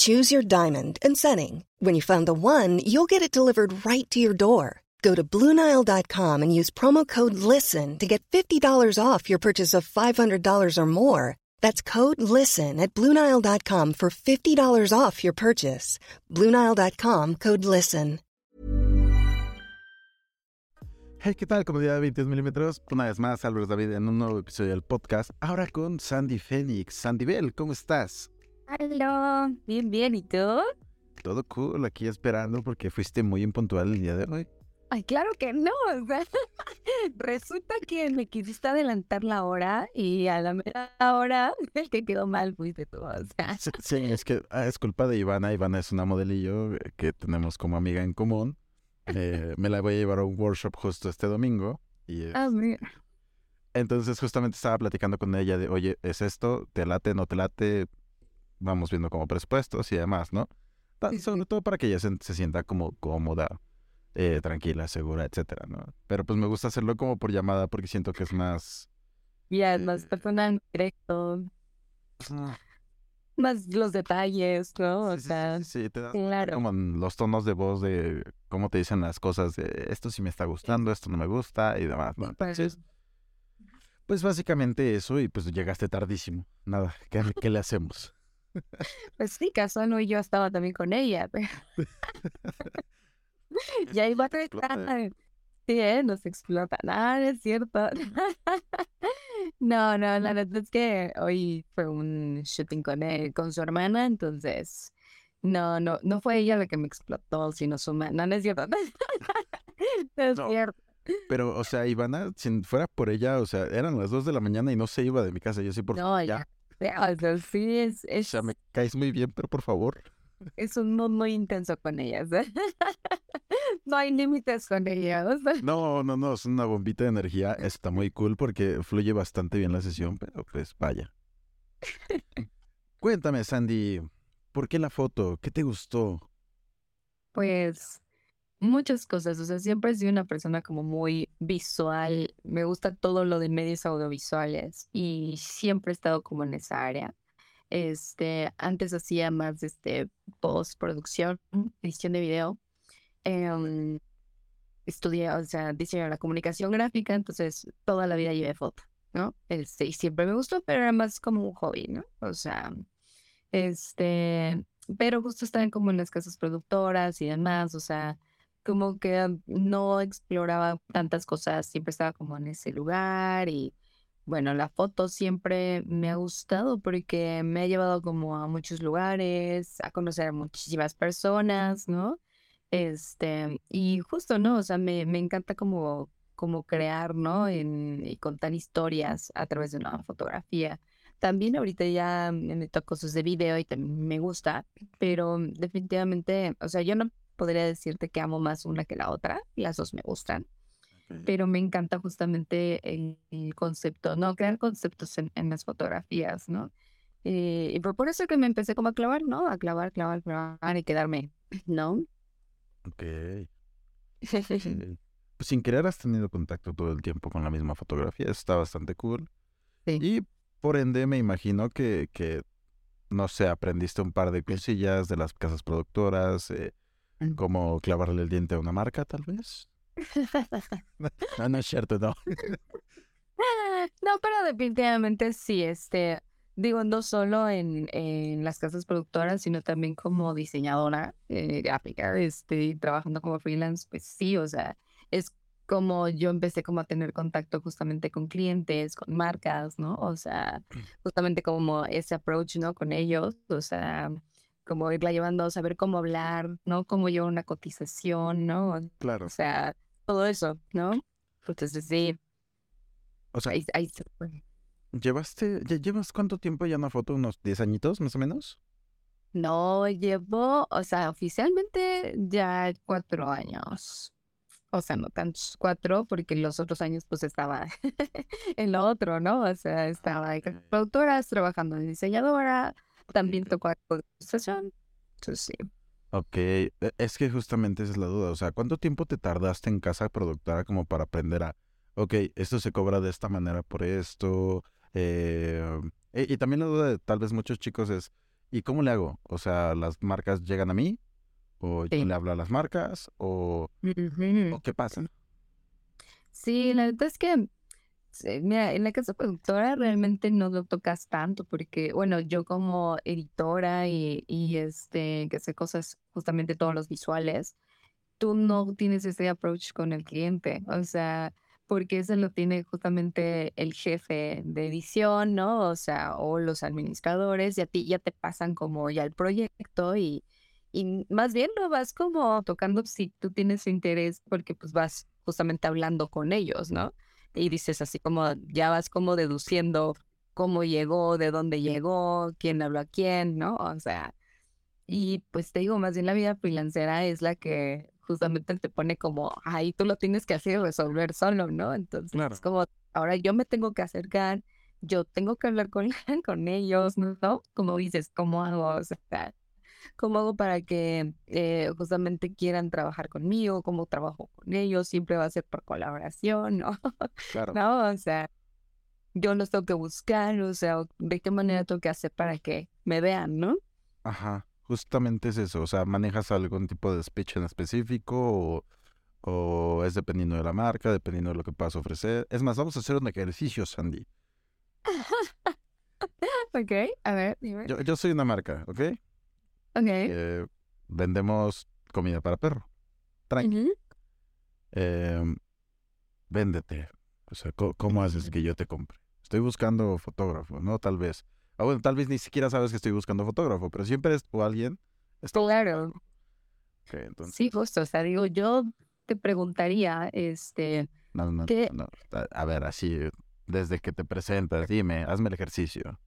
Choose your diamond and setting. When you find the one, you'll get it delivered right to your door. Go to Bluenile.com and use promo code LISTEN to get $50 off your purchase of $500 or more. That's code LISTEN at Bluenile.com for $50 off your purchase. Bluenile.com code LISTEN. Hey, ¿qué tal? Comunidad de 20 milímetros. Una vez más, Álvaro David en un nuevo episodio del podcast. Ahora con Sandy Fénix. Sandy Bell, ¿cómo estás? Hola, bien, bien, ¿y tú? Todo cool, aquí esperando porque fuiste muy impuntual el día de hoy. Ay, claro que no. o sea, resulta que me quisiste adelantar la hora y a la mera hora el que quedó mal fuiste tú. O sea, Sí, sí, es que ah, es culpa de Ivana. Ivana es una modelillo eh, que tenemos como amiga en común. Eh, me la voy a llevar a un workshop justo este domingo. Y ah, es- mira. entonces justamente estaba platicando con ella de, oye, ¿es esto? ¿Te late? ¿No te late? Vamos viendo como presupuestos y demás, ¿no? Ta- Sí, sí. Sobre todo para que ella se, se sienta como cómoda, eh, tranquila, segura, etcétera, ¿no? Pero pues me gusta hacerlo como por llamada porque siento que es más... Ya, más personal, directo, más los detalles, ¿no? O Sí, sea, sí, sí, te das claro. como los tonos de voz de cómo te dicen las cosas de esto sí me está gustando, esto no me gusta y demás, ¿no? Entonces, pues básicamente eso y pues llegaste tardísimo. Nada, ¿qué, qué le hacemos? Pues sí, Casano y yo estaba también con ella. pero- ya iba a tratar. Sí, ¿eh? Nos explota. Nada, es cierto. No, no, la verdad es que hoy fue un shooting con él, con su hermana, entonces no, no, no fue ella la que me explotó, sino su hermana. No, no es cierto. No es No. cierto. Pero, o sea, Ivana, si fuera por ella, o sea, eran las 2 de la mañana y no se iba de mi casa. Yo sí, por No, ya. O sea, sí, es, O es, sea, me caes muy bien, pero por favor. es un mundo muy intenso con ellas. No hay límites con ella. o sea. No, no, no, es una bombita de energía. Está muy cool porque fluye bastante bien la sesión, pero pues vaya. Cuéntame, Sandy, ¿por qué la foto? ¿Qué te gustó? Pues muchas cosas, o sea, siempre he sido una persona como muy visual, me gusta todo lo de medios audiovisuales y siempre he estado como en esa área. Este, antes hacía más este postproducción, edición de video. em, estudié, o sea, diseño de la comunicación gráfica, entonces toda la vida llevé foto, ¿no? Este, y siempre me gustó, pero era más como un hobby, ¿no? O sea, este, pero justo estaban como en las casas productoras y demás, o sea, como que no exploraba tantas cosas, siempre estaba como en ese lugar y bueno, la foto siempre me ha gustado porque me ha llevado como a muchos lugares, a conocer a muchísimas personas, ¿no? Este, y justo, ¿no? O sea, me, me encanta como, como crear, ¿no? En, y contar historias a través de una fotografía. También ahorita ya me a cosas de video y también me gusta, pero definitivamente, o sea, yo no podría decirte que amo más una que la otra, las dos me gustan, pero me encanta justamente el, el concepto, ¿no? Crear conceptos en, en las fotografías, ¿no? Eh, y por, eso que me empecé como a clavar, ¿no? A clavar, clavar, clavar y quedarme, ¿no? Ok. Pues sin querer has tenido contacto todo el tiempo con la misma fotografía. Eso está bastante cool. Sí. Y por ende me imagino que, que, no sé, aprendiste un par de cosillas de las casas productoras, eh, Como clavarle el diente a una marca, tal vez. no, no es cierto, no. No, pero definitivamente sí, este, digo, no solo en, en las casas productoras, sino también como diseñadora eh, gráfica, este, trabajando como freelance, pues sí, o sea, es como yo empecé como a tener contacto justamente con clientes, con marcas, ¿no? O sea, justamente como ese approach, ¿no? Con ellos, o sea, como irla llevando, saber cómo hablar, ¿no? Cómo llevar una cotización, ¿no? Claro. O sea, todo eso, ¿no? Entonces sí, O sea, ahí, ahí se fue. ¿llevaste, ya llevas cuánto tiempo ya una foto? ¿Unos 10 añitos, más o menos? No, llevo, o sea, oficialmente ya cuatro años. O sea, no tantos cuatro, porque los otros años pues estaba en lo otro, ¿no? O sea, estaba Ok. productoras, trabajando de diseñadora, también tocó de ilustración. Entonces sí. Ok, e- es que justamente esa es la duda. O sea, ¿cuánto tiempo te tardaste en casa productora como para aprender a, ok, esto se cobra de esta manera por esto? eh, y, y también la duda de tal vez muchos chicos es, ¿y cómo le hago? O sea, ¿las marcas llegan a mí? ¿O yo le hablo a las marcas? ¿O, o qué pasa? Sí, la verdad es que, mira, en la casa productora realmente no lo tocas tanto porque, bueno, yo como editora y, y este, que sé cosas, justamente todos los visuales, tú no tienes ese approach con el cliente, o sea, porque eso lo tiene justamente el jefe de edición, ¿no? O sea, o los administradores, y a ti ya te pasan como ya el proyecto y, y más bien lo vas como tocando si tú tienes interés, porque pues vas justamente hablando con ellos, ¿no? Y dices así como, ya vas como deduciendo cómo llegó, de dónde llegó, quién habló a quién, ¿no? O sea, y pues te digo, más bien la vida freelancera es la que justamente te pone como, ahí tú lo tienes que hacer resolver solo, ¿no? Entonces Claro. es como, ahora yo me tengo que acercar, yo tengo que hablar con, con ellos, ¿no? Como dices, ¿cómo hago? O sea, ¿cómo hago para que eh, justamente quieran trabajar conmigo? ¿Cómo trabajo con ellos? Siempre va a ser por colaboración, ¿no? Claro. ¿No? O sea, yo los tengo que buscar, o sea, ¿de qué manera tengo que hacer para que me vean, ¿no? Ajá, justamente es eso. O sea, ¿manejas algún tipo de speech en específico o, o es dependiendo de la marca, dependiendo de lo que puedas ofrecer? Es más, vamos a hacer un ejercicio, Sandy. Ok, a ver, dime. Yo, yo soy una marca, ¿ok? Ok. Eh, vendemos comida para perro. Tranqui. Em, véndete. O sea, ¿cómo haces que yo te compre? Estoy buscando fotógrafo, ¿no? Tal vez. Ah, bueno, tal vez ni siquiera sabes que estoy buscando fotógrafo, pero siempre es o alguien. está- Claro. Ok, entonces, Sí, justo, o sea, digo, yo te preguntaría, este, no, no, ¿qué? no. A ver, así, desde que te presentas, dime, hazme el ejercicio.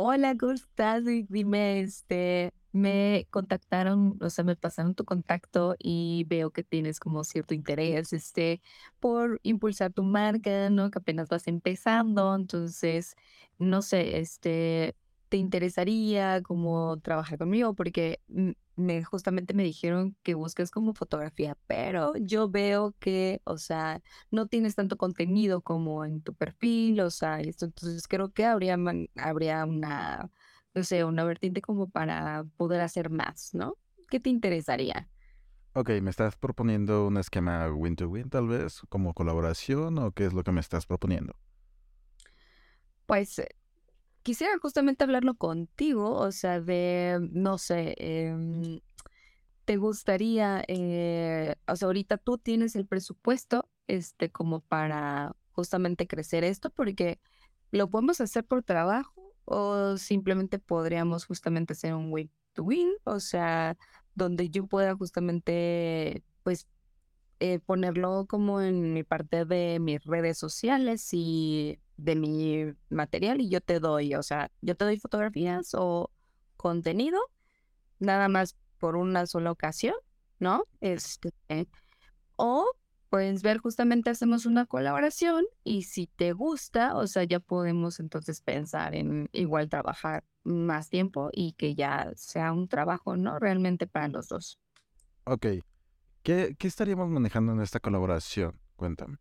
"Ah, Hola, ¿cómo estás? Dime, este, me contactaron, o sea, me pasaron tu contacto y veo que tienes como cierto interés, este, por impulsar tu marca, ¿no? Que apenas vas empezando, entonces, no sé, este, ¿te interesaría como trabajar conmigo? Porque me justamente me dijeron que buscas como fotografía, pero yo veo que, o sea, no tienes tanto contenido como en tu perfil, o sea, esto, entonces creo que habría, man- habría una, no sé, una vertiente como para poder hacer más, ¿no? ¿Qué te interesaría? Ok, ¿me estás proponiendo un esquema win-to-win, tal vez, como colaboración, o qué es lo que me estás proponiendo? Pues eh, quisiera justamente hablarlo contigo, o sea, de, no sé, em, ¿te gustaría, eh, o sea, ahorita tú tienes el presupuesto, este, como para justamente crecer esto, porque lo podemos hacer por trabajo o simplemente podríamos justamente hacer un win to win, o sea, donde yo pueda justamente, pues, eh, ponerlo como en mi parte de mis redes sociales y de mi material y yo te doy, o sea, yo te doy fotografías o contenido, nada más por una sola ocasión, ¿no? Este, o pues ver justamente hacemos una colaboración y si te gusta, o sea, ya podemos entonces pensar en igual trabajar más tiempo y que ya sea un trabajo, ¿no? Realmente para los dos. Ok, ¿qué, qué estaríamos manejando en esta colaboración? Cuéntame.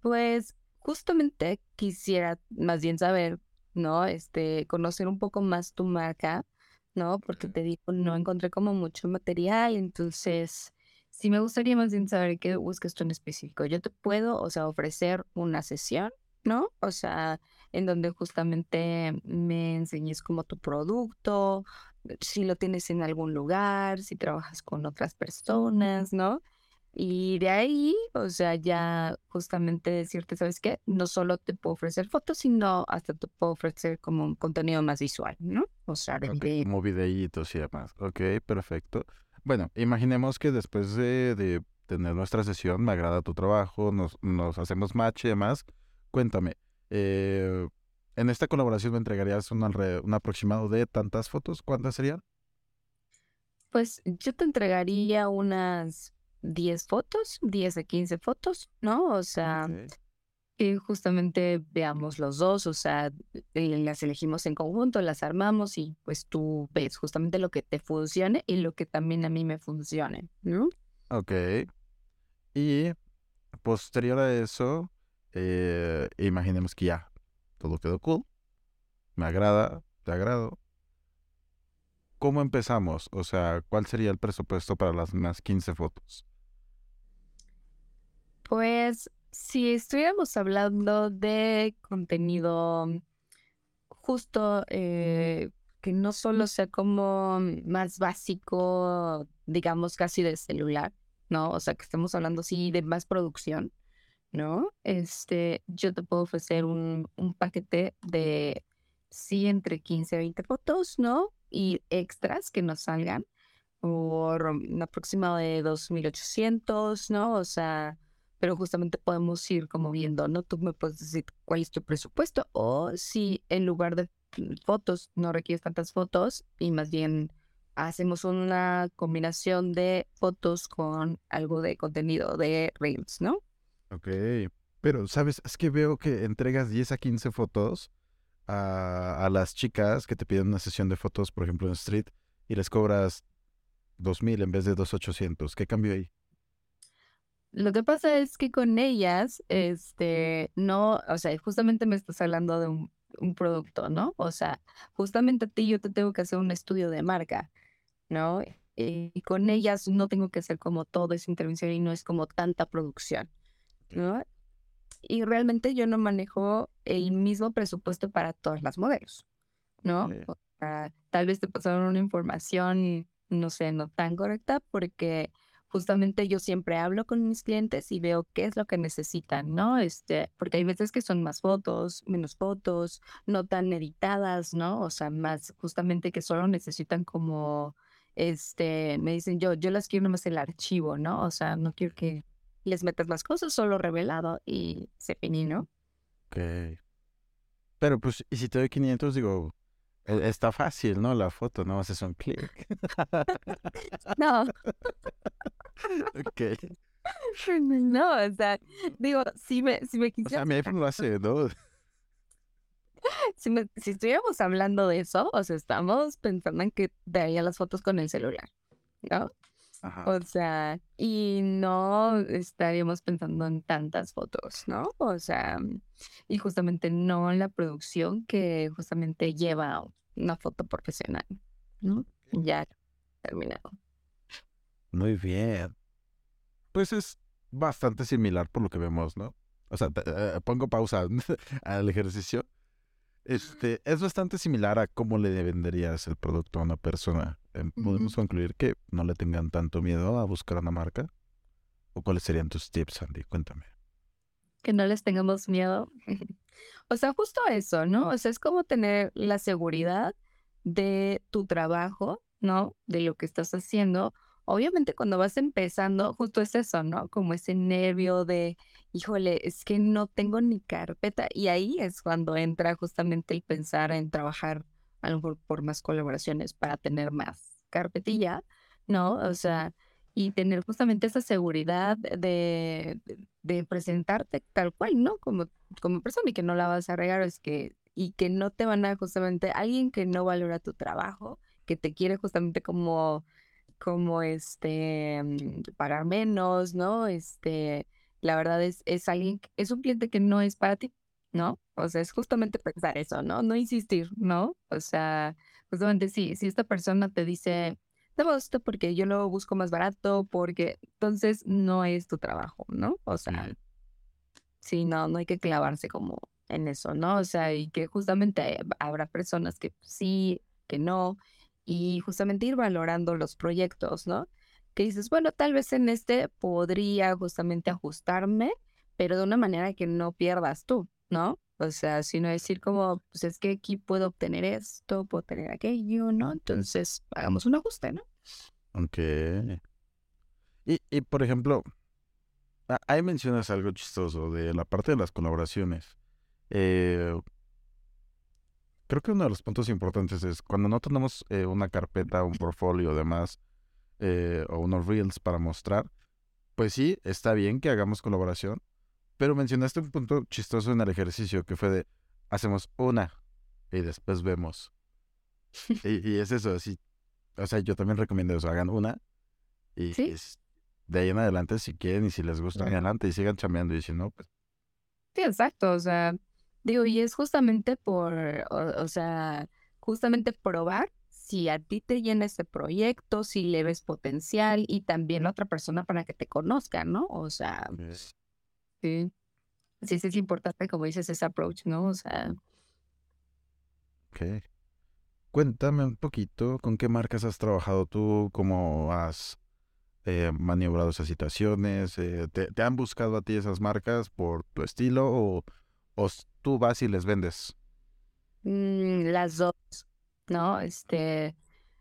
Pues justamente quisiera más bien saber, ¿no? Este, conocer un poco más tu marca, ¿no? Porque te digo, no encontré como mucho material, entonces sí me gustaría más bien saber qué buscas tú en específico. Yo te puedo, o sea, ofrecer una sesión, ¿no? O sea, en donde justamente me enseñes como tu producto, si lo tienes en algún lugar, si trabajas con otras personas, ¿no? Y de ahí, o sea, ya justamente decirte, ¿sabes qué? No solo te puedo ofrecer fotos, sino hasta te puedo ofrecer como un contenido más visual, ¿no? O sea, de okay, Como videitos y demás. Ok, perfecto. Bueno, imaginemos que después de, de, tener nuestra sesión, me agrada tu trabajo, nos, nos hacemos match y demás. Cuéntame, eh, en esta colaboración me entregarías un, un aproximado de tantas fotos. ¿Cuántas serían? Pues yo te entregaría unas 10 fotos, 10 a 15 fotos, ¿no? O sea, que justamente veamos los dos, o sea, las elegimos en conjunto, las armamos y pues tú ves justamente lo que te funcione y lo que también a mí me funcione, ¿no? Ok. Y posterior a eso, eh, imaginemos que ya todo quedó cool, me agrada, te agrado. ¿Cómo empezamos? O sea, ¿cuál sería el presupuesto para las más 15 fotos? Pues si estuviéramos hablando de contenido justo eh, que no solo sea como más básico, digamos casi de celular, ¿no? O sea, que estemos hablando sí de más producción, ¿no? Este, yo te puedo ofrecer un, un paquete de sí entre 15 a 20 fotos, ¿no? Y extras que nos salgan por un aproximado de 2.800, ¿no? O sea, pero justamente podemos ir como viendo, ¿no? Tú me puedes decir cuál es tu presupuesto o si en lugar de fotos no requieres tantas fotos y más bien hacemos una combinación de fotos con algo de contenido de Reels, ¿no? Ok, pero sabes, es que veo que entregas 10 a 15 fotos a, a las chicas que te piden una sesión de fotos, por ejemplo, en Street, y les cobras 2.000 en vez de 2.800. ¿Qué cambio ahí? Lo que pasa es que con ellas, este, no, o sea, justamente me estás hablando de un, un producto, ¿no? O sea, justamente a ti yo te tengo que hacer un estudio de marca, ¿no? Y con ellas no tengo que hacer como todo esa intervención y no es como tanta producción, ¿no? Y realmente yo no manejo el mismo presupuesto para todas las modelos, ¿no? O sea, tal vez te pasaron una información, no sé, no tan correcta porque justamente yo siempre hablo con mis clientes y veo qué es lo que necesitan, ¿no? Este, porque hay veces que son más fotos, menos fotos, no tan editadas, ¿no? O sea, más justamente que solo necesitan como, este, me dicen yo, yo las quiero nomás el archivo, ¿no? O sea, no quiero que les metas más cosas, solo revelado y se finí, ¿no? Ok. Pero pues, y si te doy 500, digo, e, está fácil, ¿no? La foto, ¿no? Haces un clic. no. ok. No, o sea, digo, si me, si me quisiera... O sea, mi iPhone lo hace, ¿no? Si, me, si estuviéramos hablando de eso, o sea, estamos pensando en que daría las fotos con el celular, ¿no? O sea, y no estaríamos pensando en tantas fotos, ¿no? O sea, y justamente no en la producción que justamente lleva una foto profesional, ¿no? Ya terminado. Muy bien. Pues es bastante similar por lo que vemos, ¿no? O sea, eh, pongo pausa al ejercicio. Este, es bastante similar a cómo le venderías el producto a una persona. Em, ¿Podemos concluir que no le tengan tanto miedo a buscar una marca? ¿O cuáles serían tus tips, Andy? Cuéntame. Que no les tengamos miedo. o sea, justo eso, ¿no? O sea, es como tener la seguridad de tu trabajo, ¿no? De lo que estás haciendo obviamente cuando vas empezando, justo es eso, ¿no? Como ese nervio de, híjole, es que no tengo ni carpeta. Y ahí es cuando entra justamente el pensar en trabajar a lo mejor por más colaboraciones para tener más carpetilla, ¿no? O sea, y tener justamente esa seguridad de, de presentarte tal cual, ¿no? Como, como persona y que no la vas a regar, es que, y que no te van a justamente, alguien que no valora tu trabajo, que te quiere justamente como como este mm, pagar menos, ¿no? Este, la verdad es, es alguien, es un cliente que no es para ti, ¿no? O sea, es justamente pensar eso, ¿no? No insistir, ¿no? O sea, justamente sí, si esta persona te dice, dame esto porque yo lo busco más barato, porque entonces no es tu trabajo, ¿no? O sea, sí, no, no hay que clavarse como en eso, ¿no? O sea, y que justamente habrá personas que sí, que no, y justamente ir valorando los proyectos, ¿no? Que dices, bueno, tal vez en este podría justamente ajustarme, pero de una manera que no pierdas tú, ¿no? O sea, sino decir como, pues es que aquí puedo obtener esto, puedo obtener aquello, ¿no? Entonces, hagamos un ajuste, ¿no? Ok. Y, y por ejemplo, ahí mencionas algo chistoso de la parte de las colaboraciones. Eh, creo que uno de los puntos importantes es cuando no tenemos eh, una carpeta, un portfolio, demás, eh, o unos reels para mostrar, pues sí, está bien que hagamos colaboración, pero mencionaste un punto chistoso en el ejercicio que fue de hacemos una y después vemos. y, es eso, así. O sea, yo también recomiendo eso, hagan una y de ahí en adelante si quieren y si les gusta, adelante y sigan chameando y si no, pues. Sí, exacto, o sea, digo, y es justamente por, o, sea, justamente probar si a ti te llena ese proyecto, si le ves potencial y también a otra persona para que te conozca, ¿no? O sea, Sí. Sí, sí es importante, como dices, ese approach, ¿no? O sea, Ok. Cuéntame un poquito con qué marcas has trabajado tú, cómo has eh, maniobrado esas situaciones. eh, ¿te, te han buscado a ti esas marcas por tu estilo o, o vas y les vendes? mm, las dos, ¿no? Este,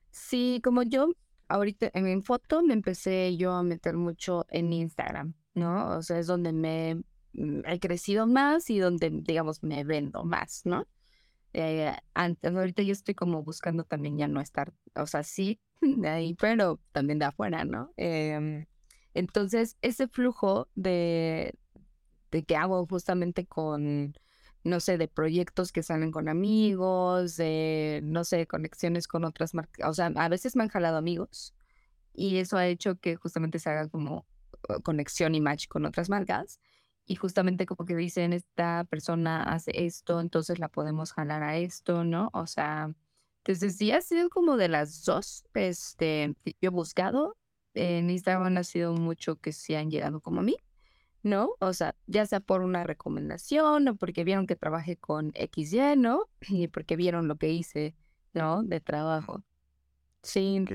sí, como yo ahorita en mi foto me empecé yo a meter mucho en Instagram. ¿no? O sea, es donde me mm, he crecido más y donde, digamos, me vendo más, ¿no? Eh, antes, ahorita yo estoy como buscando también ya no estar, o sea, sí, ahí, pero también de afuera, ¿no? Em, entonces, ese flujo de, de que hago justamente con, no sé, de proyectos que salen con amigos, de, no sé, conexiones con otras marcas, o sea, a veces me han jalado amigos y eso ha hecho que justamente se haga como conexión y match con otras marcas. Y justamente como que dicen, esta persona hace esto, entonces la podemos jalar a esto, ¿no? O sea, entonces sí ha sido como de las dos, este, yo he buscado, en Instagram ha sido mucho que se han llegado como a mí, ¿no? O sea, ya sea por una recomendación o porque vieron que trabajé con XY, ¿no? Y porque vieron lo que hice, ¿no? De trabajo. Sí.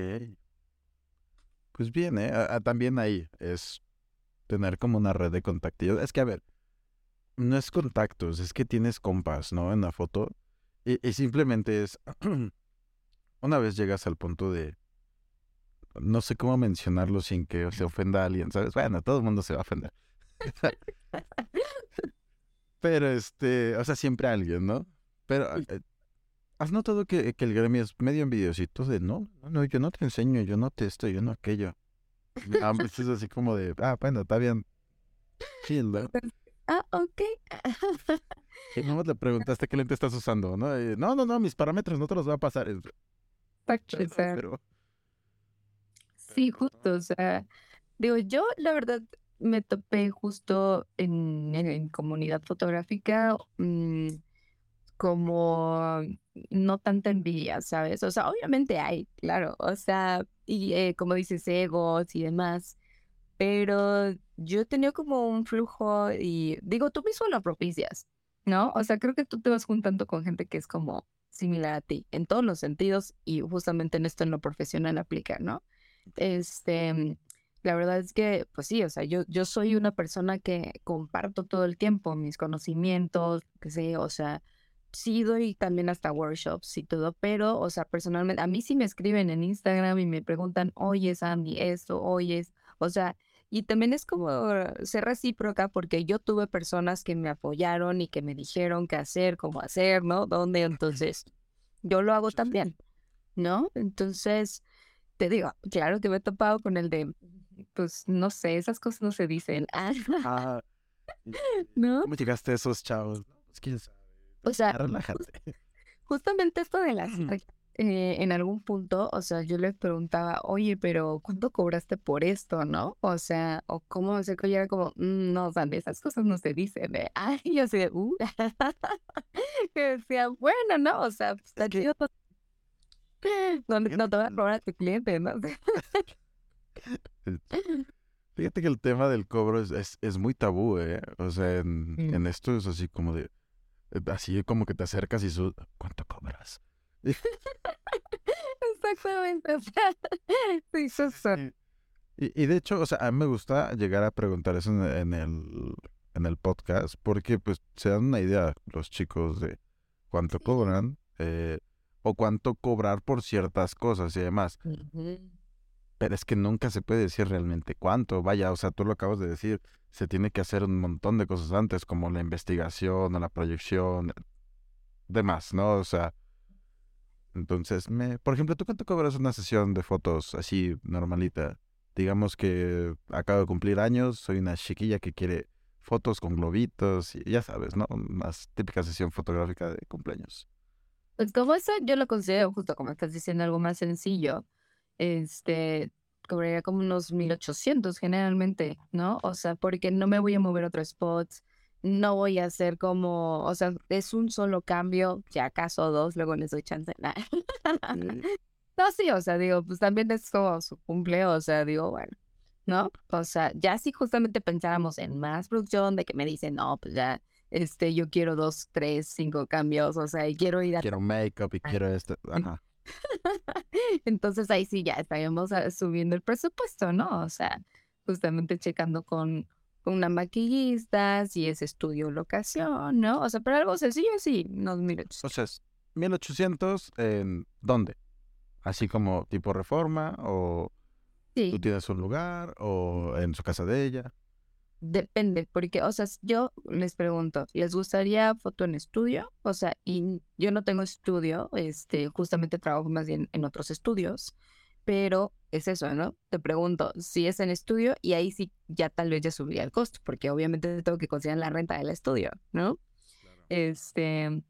Pues bien, ¿eh? también ahí es tener como una red de contactos. Es que, a ver, no es contactos, es que tienes compas, ¿no? En la foto. Y, simplemente es, una vez llegas al punto de, no sé cómo mencionarlo sin que se ofenda a alguien, ¿sabes? Bueno, todo el mundo se va a ofender. Pero este, o sea, siempre alguien, ¿no? Pero eh, ¿Has notado que, que, el gremio es medio envidiosito de no, no, yo no te enseño, yo no te esto, yo no aquello? Ah, pues es así como de, ah, bueno, está bien. Chill, ¿no? Ah, ok. y no le preguntaste qué lente estás usando, ¿no? no, no, no, mis parámetros no te los va a pasar. Pero... Sí, justo, o sea, digo, yo la verdad me topé justo en, en, comunidad fotográfica. Mmm, como no tanta envidia, ¿sabes? O sea, obviamente hay, claro, o sea, y eh, como dices, egos y demás, pero yo he tenido como un flujo y digo, tú mismo lo propicias, ¿no? O sea, creo que tú te vas juntando con gente que es como similar a ti en todos los sentidos y justamente en esto en lo profesional aplica, ¿no? Este, la verdad es que, pues sí, o sea, yo, yo soy una persona que comparto todo el tiempo mis conocimientos, que sé, o sea, sí doy también hasta workshops y todo, pero, o sea, personalmente, a mí sí me escriben en Instagram y me preguntan, oye, Sandy, esto, oyes, o sea, y también es como ser recíproca porque yo tuve personas que me apoyaron y que me dijeron qué hacer, cómo hacer, ¿no? ¿Dónde? Entonces, yo lo hago también, ¿no? Entonces, te digo, claro que me he topado con el de, pues, no sé, esas cosas no se dicen. Ah, ¿No? ¿Cómo llegaste a esos chavos? Pues, quién sabe. O sea, relájate. Justamente esto de las eh, en algún punto, o sea, yo les preguntaba, oye, pero ¿cuánto cobraste por esto, no? O sea, o cómo se que yo era como, mm, no, o sea, esas cosas no se dicen, ¿eh? Ay, yo así de, uh, que decía, bueno, no, o sea, pues, está chido. No, no te va a robar a tu cliente, ¿no? Fíjate que el tema del cobro es, es, es muy tabú, ¿eh? O sea, en, en esto es así como de... Así como que te acercas y su... ¿Cuánto cobras? Exactamente. O sea, sí, eso es- Y, y de hecho, o sea, a mí me gusta llegar a preguntar eso en, en el, en el podcast porque pues se dan una idea los chicos de cuánto cobran eh, o cuánto cobrar por ciertas cosas y demás. Pero es que nunca se puede decir realmente cuánto. Vaya, o sea, tú lo acabas de decir, se tiene que hacer un montón de cosas antes, como la investigación o la proyección, demás, ¿no? O sea, entonces, me, por ejemplo, ¿tú cuánto cobras una sesión de fotos así normalita? Digamos que acabo de cumplir años, soy una chiquilla que quiere fotos con globitos, y ya sabes, ¿no? Una típica sesión fotográfica de cumpleaños. Pues como eso yo lo considero justo como estás diciendo algo más sencillo. Este, cobraría como unos 1800 generalmente, ¿no? O sea, porque no me voy a mover a otro spot, no voy a hacer como, o sea, es un solo cambio, ya acaso dos, luego les doy chance. Nah. No, sí, o sea, digo, pues también es como su cumple, o sea, digo, bueno, ¿no? O sea, ya si justamente pensáramos en más producción, de que me dicen, no, pues ya, este, yo quiero dos, tres, cinco cambios, o sea, y quiero ir a Quiero make-up y quiero esto. Ajá. Entonces ahí sí ya estaríamos ah, subiendo el presupuesto, ¿no? O sea, justamente checando con una maquillista, si es estudio o locación, ¿no? O sea, pero algo sencillo sí, unos minutos. O sea, es 1800 en dónde? Así como tipo reforma o tú tienes un lugar o en su casa de ella. Depende, porque, o sea, yo les pregunto, ¿les gustaría foto en estudio? O sea, y yo no tengo estudio, este, justamente trabajo más bien en otros estudios, pero es eso, ¿no? Te pregunto si es en estudio y ahí sí ya tal vez ya subiría el costo, porque obviamente tengo que considerar la renta del estudio, ¿no? Este,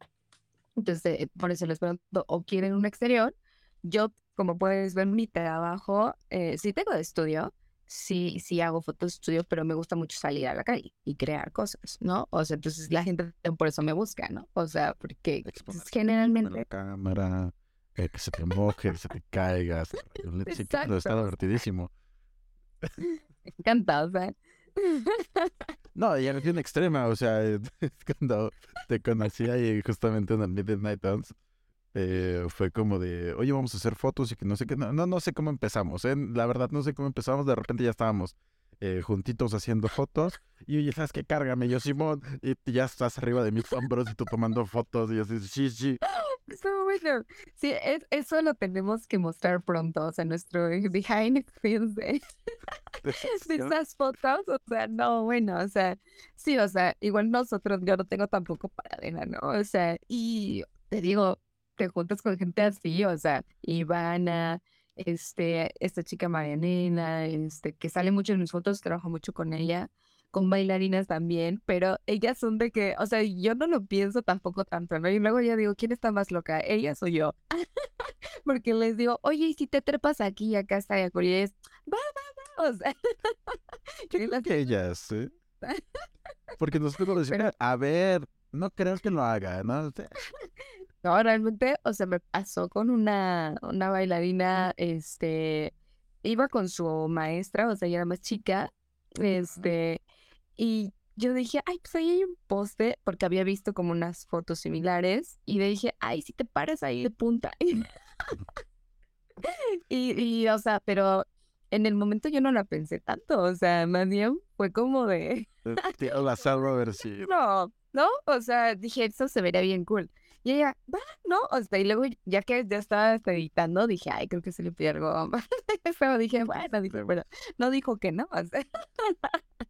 entonces, eh, por eso les pregunto, ¿o quieren un exterior? Yo, como puedes ver mi trabajo, eh, sí tengo de estudio, sí, sí hago fotos de estudio, pero me gusta mucho salir a la calle y crear cosas, ¿no? O sea, entonces la gente por eso me busca, ¿no? O sea, porque pues, generalmente... la cámara, eh, que se te moje, que se te caiga. se- Sí, claro, está Exacto. divertidísimo. Me encanta, o sea. No, y en extrema, o sea, cuando te conocí ahí justamente en el Midnight Dance, eh, fue como de, oye, vamos a hacer fotos y que no sé qué, no, no, no sé cómo empezamos, ¿eh? La verdad no sé cómo empezamos, de repente ya estábamos eh, juntitos haciendo fotos y oye, ¿sabes qué? Cárgame, yo Simón, y ya estás arriba de mis hombros y tú tomando fotos y así, sí, sí. Bueno. Sí, es- eso lo tenemos que mostrar pronto, o sea, nuestro behind the scenes de, de esas fotos, o sea, no, bueno, o sea, sí, o sea, igual nosotros, yo no tengo tampoco paradera, ¿no? O sea, y te digo, te juntas con gente así, o sea, Ivana, este, esta chica Marianela, este, que sale mucho en mis fotos, trabajo mucho con ella, con bailarinas también, pero ellas son de que, o sea, yo no lo pienso tampoco tanto, ¿no? Y luego ya digo, ¿quién está más loca? ¿Ellas o yo? Porque les digo, oye, ¿y si te trepas aquí acá está y acá? Y es, va, va, va, o sea, yo creo las- que ellas, ¿eh? Porque nosotros decimos, a ver, no creo que lo haga, ¿no? No, realmente, o sea, me pasó con una, una bailarina, este, iba con su maestra, o sea, ella era más chica, este, y yo dije, ay, pues ahí hay un poste, porque había visto como unas fotos similares, y le dije, ay, si te paras ahí de punta. Y, y, o sea, pero en el momento yo no la pensé tanto, o sea, más bien fue como de... la salva a ver si... No, ¿no? O sea, dije, eso se vería bien cool. Y ella, va, ¿no? O sea, y luego ya que ya estaba hasta editando, dije, ay, creo que se le pidió algo más feo. Dije, bueno, dije, pero no dijo que no. O sea.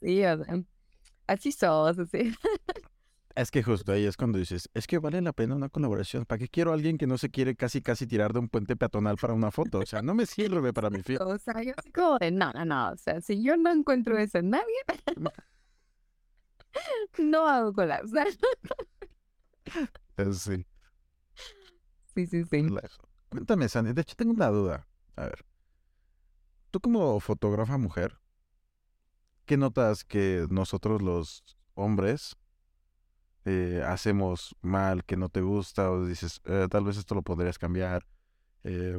sí, o sea, así sos, así. Es que justo ahí es cuando dices, es que vale la pena una colaboración. ¿Para qué quiero a alguien que no se quiere casi casi tirar de un puente peatonal para una foto? O sea, no me sirve para mi fiesta. O sea, yo así como de, no, no, no. O sea, si yo no encuentro eso en nadie, no hago collabs. Sí. Sí, sí, sí. Cuéntame, Sandy. De hecho, tengo una duda. A ver. Tú como fotógrafa mujer, ¿qué notas que nosotros los hombres eh, hacemos mal, que no te gusta, o dices, eh, tal vez esto lo podrías cambiar. Eh,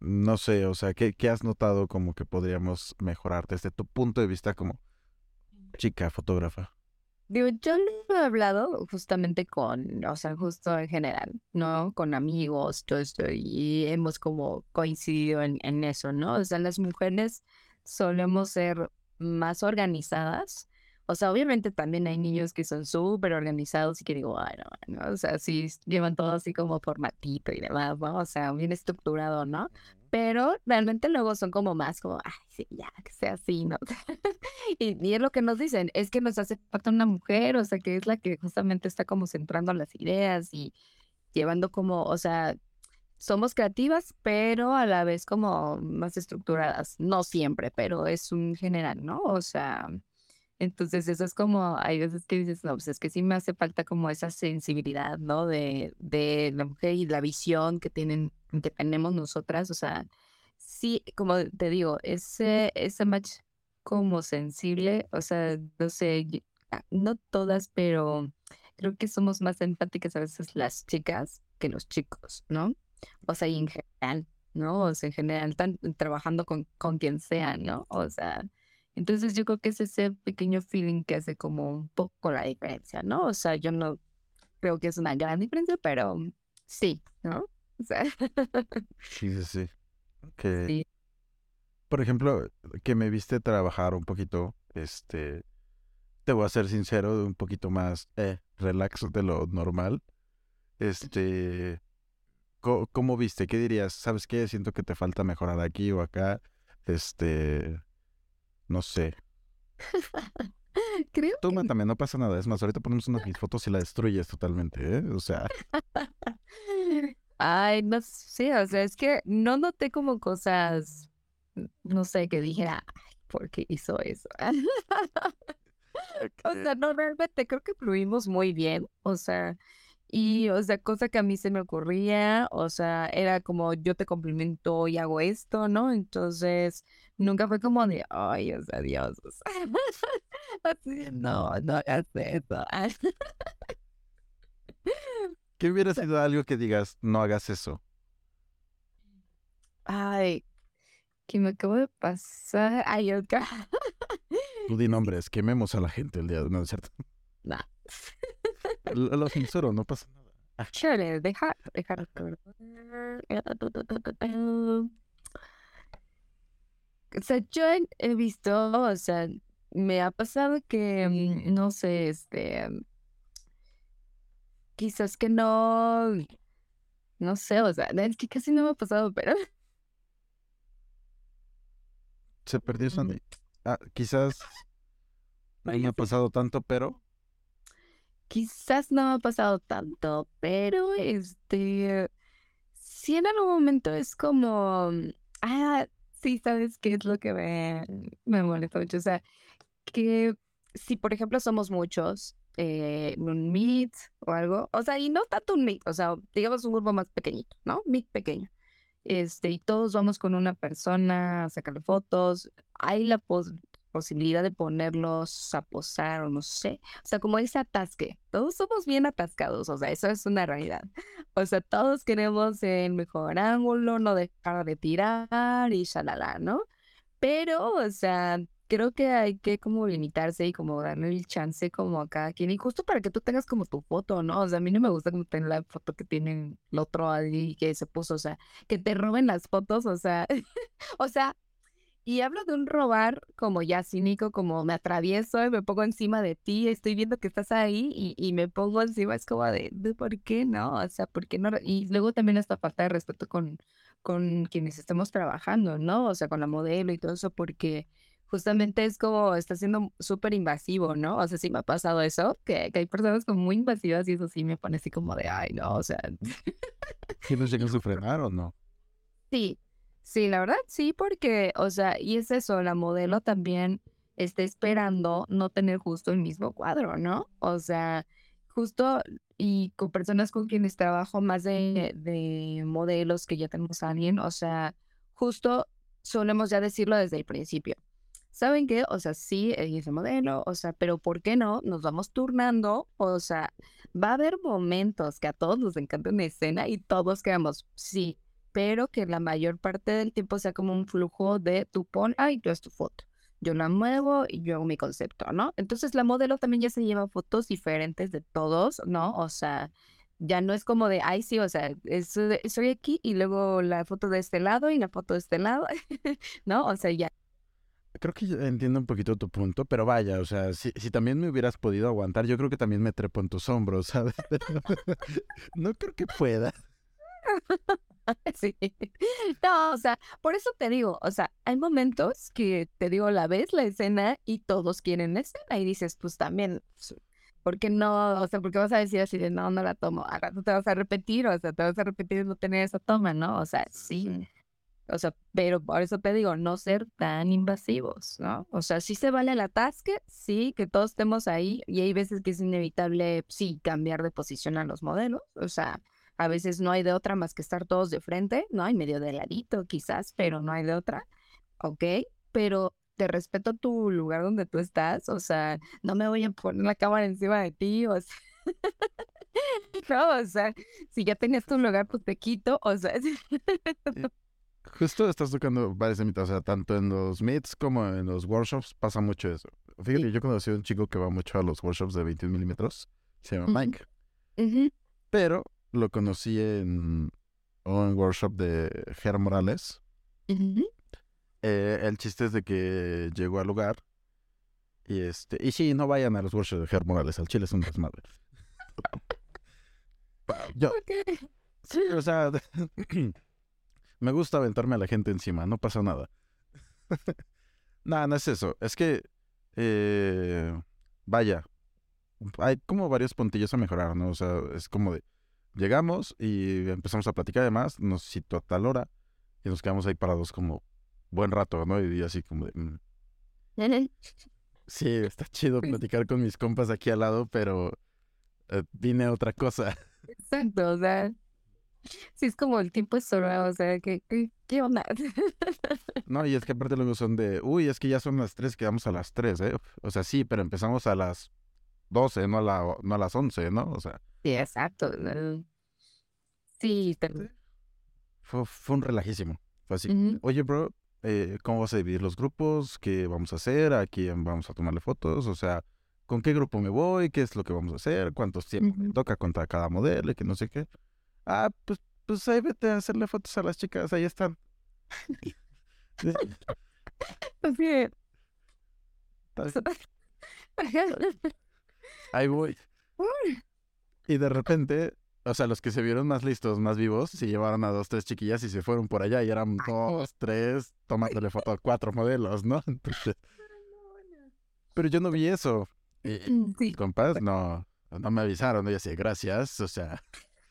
no sé, o sea, ¿qué, ¿qué has notado como que podríamos mejorar desde tu punto de vista como chica fotógrafa? Digo, yo lo he hablado justamente con, o sea, justo en general, ¿no? Con amigos, todo esto, y hemos como coincidido en, en eso, ¿no? O sea, las mujeres solemos ser más organizadas. O sea, obviamente también hay niños que son súper organizados y que digo, bueno, bueno, o sea, sí llevan todo así como formatito y demás, ¿no? O sea, bien estructurado, ¿no? Pero realmente luego son como más como, ay, sí, ya, que sea así, ¿no? y, y es lo que nos dicen, es que nos hace falta una mujer, o sea, que es la que justamente está como centrando las ideas y llevando como, o sea, somos creativas, pero a la vez como más estructuradas. No siempre, pero es un general, ¿no? O sea, entonces eso es como, hay veces que dices, no, pues es que sí me hace falta como esa sensibilidad, ¿no? De, de la mujer y la visión que tienen, que tenemos nosotras. O sea, sí, como te digo, ese, ese match como sensible, o sea, no sé, ah, no todas, pero creo que somos más empáticas a veces las chicas que los chicos, ¿no? O sea, y en general, ¿no? O sea, en general, están trabajando con, con quien sea, ¿no? O sea, entonces yo creo que es ese pequeño feeling que hace como un poco la diferencia, ¿no? O sea, yo no creo que es una gran diferencia, pero sí, ¿no? O sea, Sí, sí, sí. Que, sí. por ejemplo, que me viste trabajar un poquito, este, te voy a ser sincero, un poquito más eh, relax de lo normal. Este, co- ¿cómo viste? ¿Qué dirías? ¿Sabes qué? Siento que te falta mejorar aquí o acá. Este, no sé. Creo Tú que mátame, no pasa nada. Es más, ahorita ponemos unas mis fotos y la destruyes totalmente, ¿eh? O sea, Ay, no sé, o sea, es que no noté como cosas, no sé, que dijera, ay, ¿por qué hizo eso? O sea, no, realmente creo que fluimos muy bien, o sea, y, o sea, cosa que a mí se me ocurría, o sea, era como yo te complemento y hago esto, ¿no? Entonces, nunca fue como de, ay, o sea, Dios, o sea, así, no, no hagas eso. ¿qué hubiera sido algo que digas, no hagas eso? Ay, que me acabo de pasar, ay, otra. Tú di nombres, quememos a la gente el día de no es cierto. Nah. Lo, lo censuro, no pasa nada. Chale, deja, deja recordar. O sea, yo he, visto, o sea, me ha pasado que, mm, no sé, este, quizás que no, no sé, o sea, es que casi no me ha pasado, pero Se perdió Sandy. Ah, quizás no me ha pasado tanto, pero quizás no me ha pasado tanto, pero este, sí en algún momento es como, mm, ah, sí, ¿sabes qué es lo que me, me molesta mucho? O sea, que si por ejemplo somos muchos, eh, un meet o algo, o sea, y no tanto un meet, o sea, digamos un grupo más pequeñito, ¿no? Meet pequeño. Este, y todos vamos con una persona a sacarle fotos, hay la pos- posibilidad de ponerlos a posar o no sé, o sea, como ese atasque, todos somos bien atascados, o sea, eso es una realidad. O sea, todos queremos el mejor ángulo, no dejar de tirar y shalala, ¿no? Pero, o sea, creo que hay que como limitarse y como darle el chance como a cada quien. Y justo para que tú tengas como tu foto, ¿no? O sea, a mí no me gusta como tener la foto que tienen el otro ahí que se puso, o sea, que te roben las fotos, o sea, o sea, y hablo de un robar como ya cínico, como me atravieso y me pongo encima de ti, estoy viendo que estás ahí y, y me pongo encima, es como de, de, ¿por qué no? O sea, ¿por qué no? Y luego también esta falta de respeto con, con quienes estemos trabajando, ¿no? O sea, con la modelo y todo eso, porque justamente es como, está siendo súper invasivo, ¿no? O sea, sí me ha pasado eso, que, que hay personas como muy invasivas y eso sí me pone así como de, ay, no, o sea, ¿sí nos llegas a frenar o no? Sí, sí, la verdad sí, porque, o sea, y es eso, la modelo también está esperando no tener justo el mismo cuadro, ¿no? O sea, justo y con personas con quienes trabajo más de, de modelos que ya tenemos a alguien, o sea, justo solemos ya decirlo desde el principio. ¿saben qué? O sea, sí, es el modelo, o sea, pero ¿por qué no? Nos vamos turnando, o sea, va a haber momentos que a todos nos encanta una escena y todos quedamos, sí, pero que la mayor parte del tiempo sea como un flujo de tu pon, ay, tú es tu foto. Yo la muevo y yo hago mi concepto, ¿no? Entonces la modelo también ya se lleva fotos diferentes de todos, ¿no? O sea, ya no es como de, ay, sí, o sea, estoy aquí y luego la foto de este lado y la foto de este lado, ¿no? O sea, ya. Creo que entiendo un poquito tu punto, pero vaya, o sea, si, si también me hubieras podido aguantar, yo creo que también me trepo en tus hombros, ¿sabes? no creo que pueda. Sí. No, o sea, por eso te digo, o sea, hay momentos que te digo, la ves la escena y todos quieren escena y dices, pues también, pues, ¿por qué no? O sea, ¿por qué vas a decir así de no, no la tomo? A rato te vas a repetir, o sea, te vas a repetir no tener esa toma, ¿no? O sea, sí. O sea, pero por eso te digo, no ser tan invasivos, ¿no? O sea, sí se vale el atasque, sí, que todos estemos ahí, y hay veces que es inevitable, sí, cambiar de posición a los modelos, o sea, a veces no hay de otra más que estar todos de frente, ¿no? hay medio de ladito quizás, pero no hay de otra. Ok, pero te respeto tu lugar donde tú estás, o sea, no me voy a poner la cámara encima de ti, o sea. no, o sea, si ya tenías tu lugar, pues te quito, o sea. Justo estás tocando varias mitad, o sea, tanto en los meets como en los workshops pasa mucho eso. Fíjate, yo conocí a un chico que va mucho a los workshops de 21 milímetros, se llama Mike. Pero lo conocí en un workshop de Ger Morales. Eh, el chiste es de que llegó al lugar y este y sí, no vayan a los workshops de Ger Morales, al chile es un desmadre. Yo, sí, o sea, me gusta aventarme a la gente encima, no pasa nada. nada, no es eso, es que eh, vaya, hay como varios puntillos a mejorar, ¿no? O sea, es como de Llegamos y empezamos a platicar además, nos citó a tal hora y nos quedamos ahí parados como buen rato, ¿no? Y así como de... Mm". Sí, está chido platicar con mis compas aquí al lado, pero eh, vine a otra cosa. Exacto, o sea, sí es como el tiempo es solo, o sea, ¿qué, qué, onda? No, y es que aparte luego son de, uy, es que ya son las tres, quedamos a las tres, ¿eh? O sea, sí, pero empezamos a las doce, no a, la, no a las once, ¿no? O sea. Sí, exacto. Sí, fue, fue, un relajísimo. Fue así. Oye, bro, eh, ¿cómo vas a dividir los grupos? ¿Qué vamos a hacer? ¿A quién vamos a tomarle fotos? O sea, ¿con qué grupo me voy? ¿Qué es lo que vamos a hacer? ¿Cuántos tiempos me toca contra cada modelo? Y que no sé qué. Ah, pues, pues ahí vete a hacerle fotos a las chicas. Ahí están. Así Ahí voy. Y de repente, o sea, los que se vieron más listos, más vivos, se llevaron a dos, tres chiquillas y se fueron por allá y eran dos, tres, tomándole foto a cuatro modelos, ¿no? pero yo no vi eso. Y, sí. compas, no, no me avisaron. Yo decía, gracias, o sea,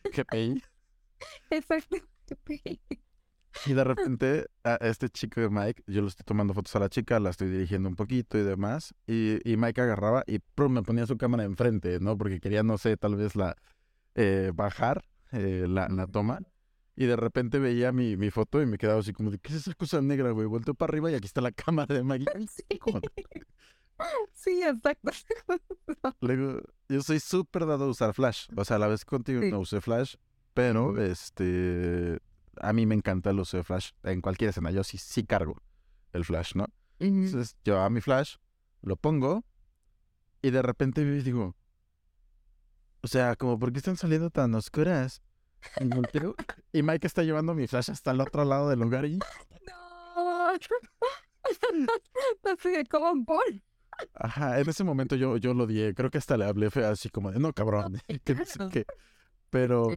qué pay. Exacto, qué pay. Y de repente, a este chico de Mike, yo le estoy tomando fotos a la chica, la estoy dirigiendo un poquito y demás. Y, y Mike agarraba y me ponía su cámara enfrente, ¿no? Porque quería, no sé, tal vez la eh, bajar eh, la, la, toma. Y de repente veía mi, mi foto y me quedaba así como de, ¿qué es esa cosa negra, güey? Volteo para arriba y aquí está la cámara de Mike. Sí, exacto. Luego, yo soy súper dado a usar Flash. O sea, a la vez contigo no usé Flash, pero este a mí me encanta el uso de Flash en cualquier escena. Yo sí, sí cargo el Flash, ¿no? Entonces yo a mi Flash lo pongo y de repente digo, o sea, como, ¿por qué están saliendo tan oscuras? Y, Mike está llevando mi Flash hasta el otro lado del lugar y... No. Como Paul. Ajá, en ese momento yo, yo lo odié. Creo que hasta le hablé fue así como de, no, cabrón. Pero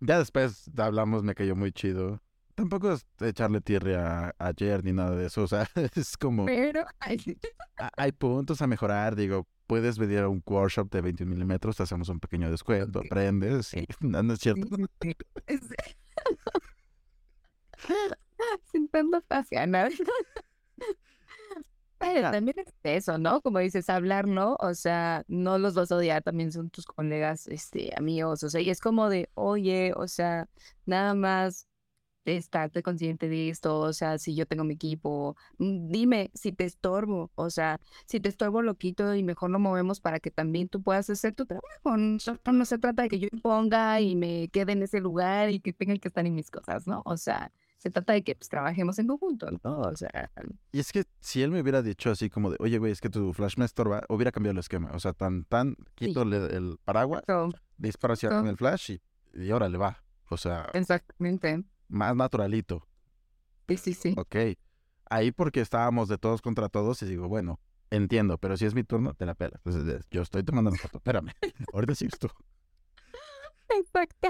ya después hablamos, me cayó muy chido. Tampoco es echarle tierra a, ayer ni nada de eso, o sea, es como... Pero hay... puntos a mejorar, digo, puedes venir a un workshop de 21 milímetros, te hacemos un pequeño descuento, aprendes, y... no, es cierto. Sin nada. Pero también es eso, ¿no? Como dices, hablar, ¿no? O sea, no los vas a odiar, también son tus colegas, este, amigos, o sea, y es como de, oye, o sea, nada más, estarte consciente de esto, o sea, si yo tengo mi equipo, mm, dime si te estorbo, o sea, si te estorbo lo quito y mejor lo movemos para que también tú puedas hacer tu trabajo. No, no se trata de que yo ponga y me quede en ese lugar y que tengan que estar en mis cosas, ¿no? O sea, se trata de que pues, trabajemos en conjunto, ¿no? O sea, Y es que si él me hubiera dicho así como de, oye, güey, es que tu flash me estorba, hubiera cambiado el esquema. O sea, tan, tan, quito el, el paraguas, so, disparo hacia el flash y, y órale, va. O sea, exactamente. más naturalito. Sí, sí, sí. Ok. Ahí porque estábamos de todos contra todos y digo, bueno, entiendo, pero si es mi turno, te la pela. Entonces, yo estoy tomando una foto. Espérame. Ahorita sigues tú. Exacto.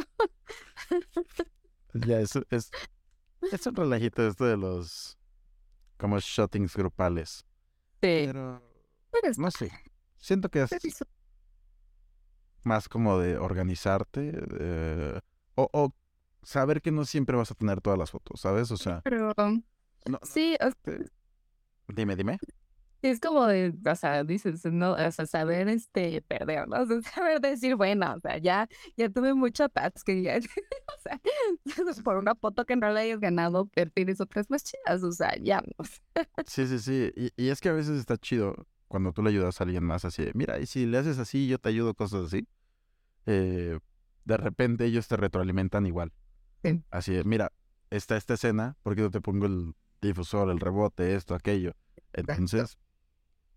Ya, eso es, es un relajito esto de los como shootings grupales. Sí. Pero, no sé. Siento que es más como de organizarte eh, o, o saber que no siempre vas a tener todas las fotos, ¿sabes? O sea, pero no, sí, dime, dime. Es como de, o sea, dices, no, o sea, saber este perder, ¿no? O sea, saber decir, bueno, o sea, ya, ya tuve mucha paz que ya, o sea, por una foto que no le hayas ganado, pero tienes otras más chidas, o sea, ya, o sea, Sí, sí, sí. Y, y es que a veces está chido cuando tú le ayudas a alguien más así, de, mira, y si le haces así, yo te ayudo, cosas así. eh, de repente ellos te retroalimentan igual. Sí. Así de, mira, está esta escena, ¿por qué no te pongo el difusor, el rebote, esto, aquello? Entonces,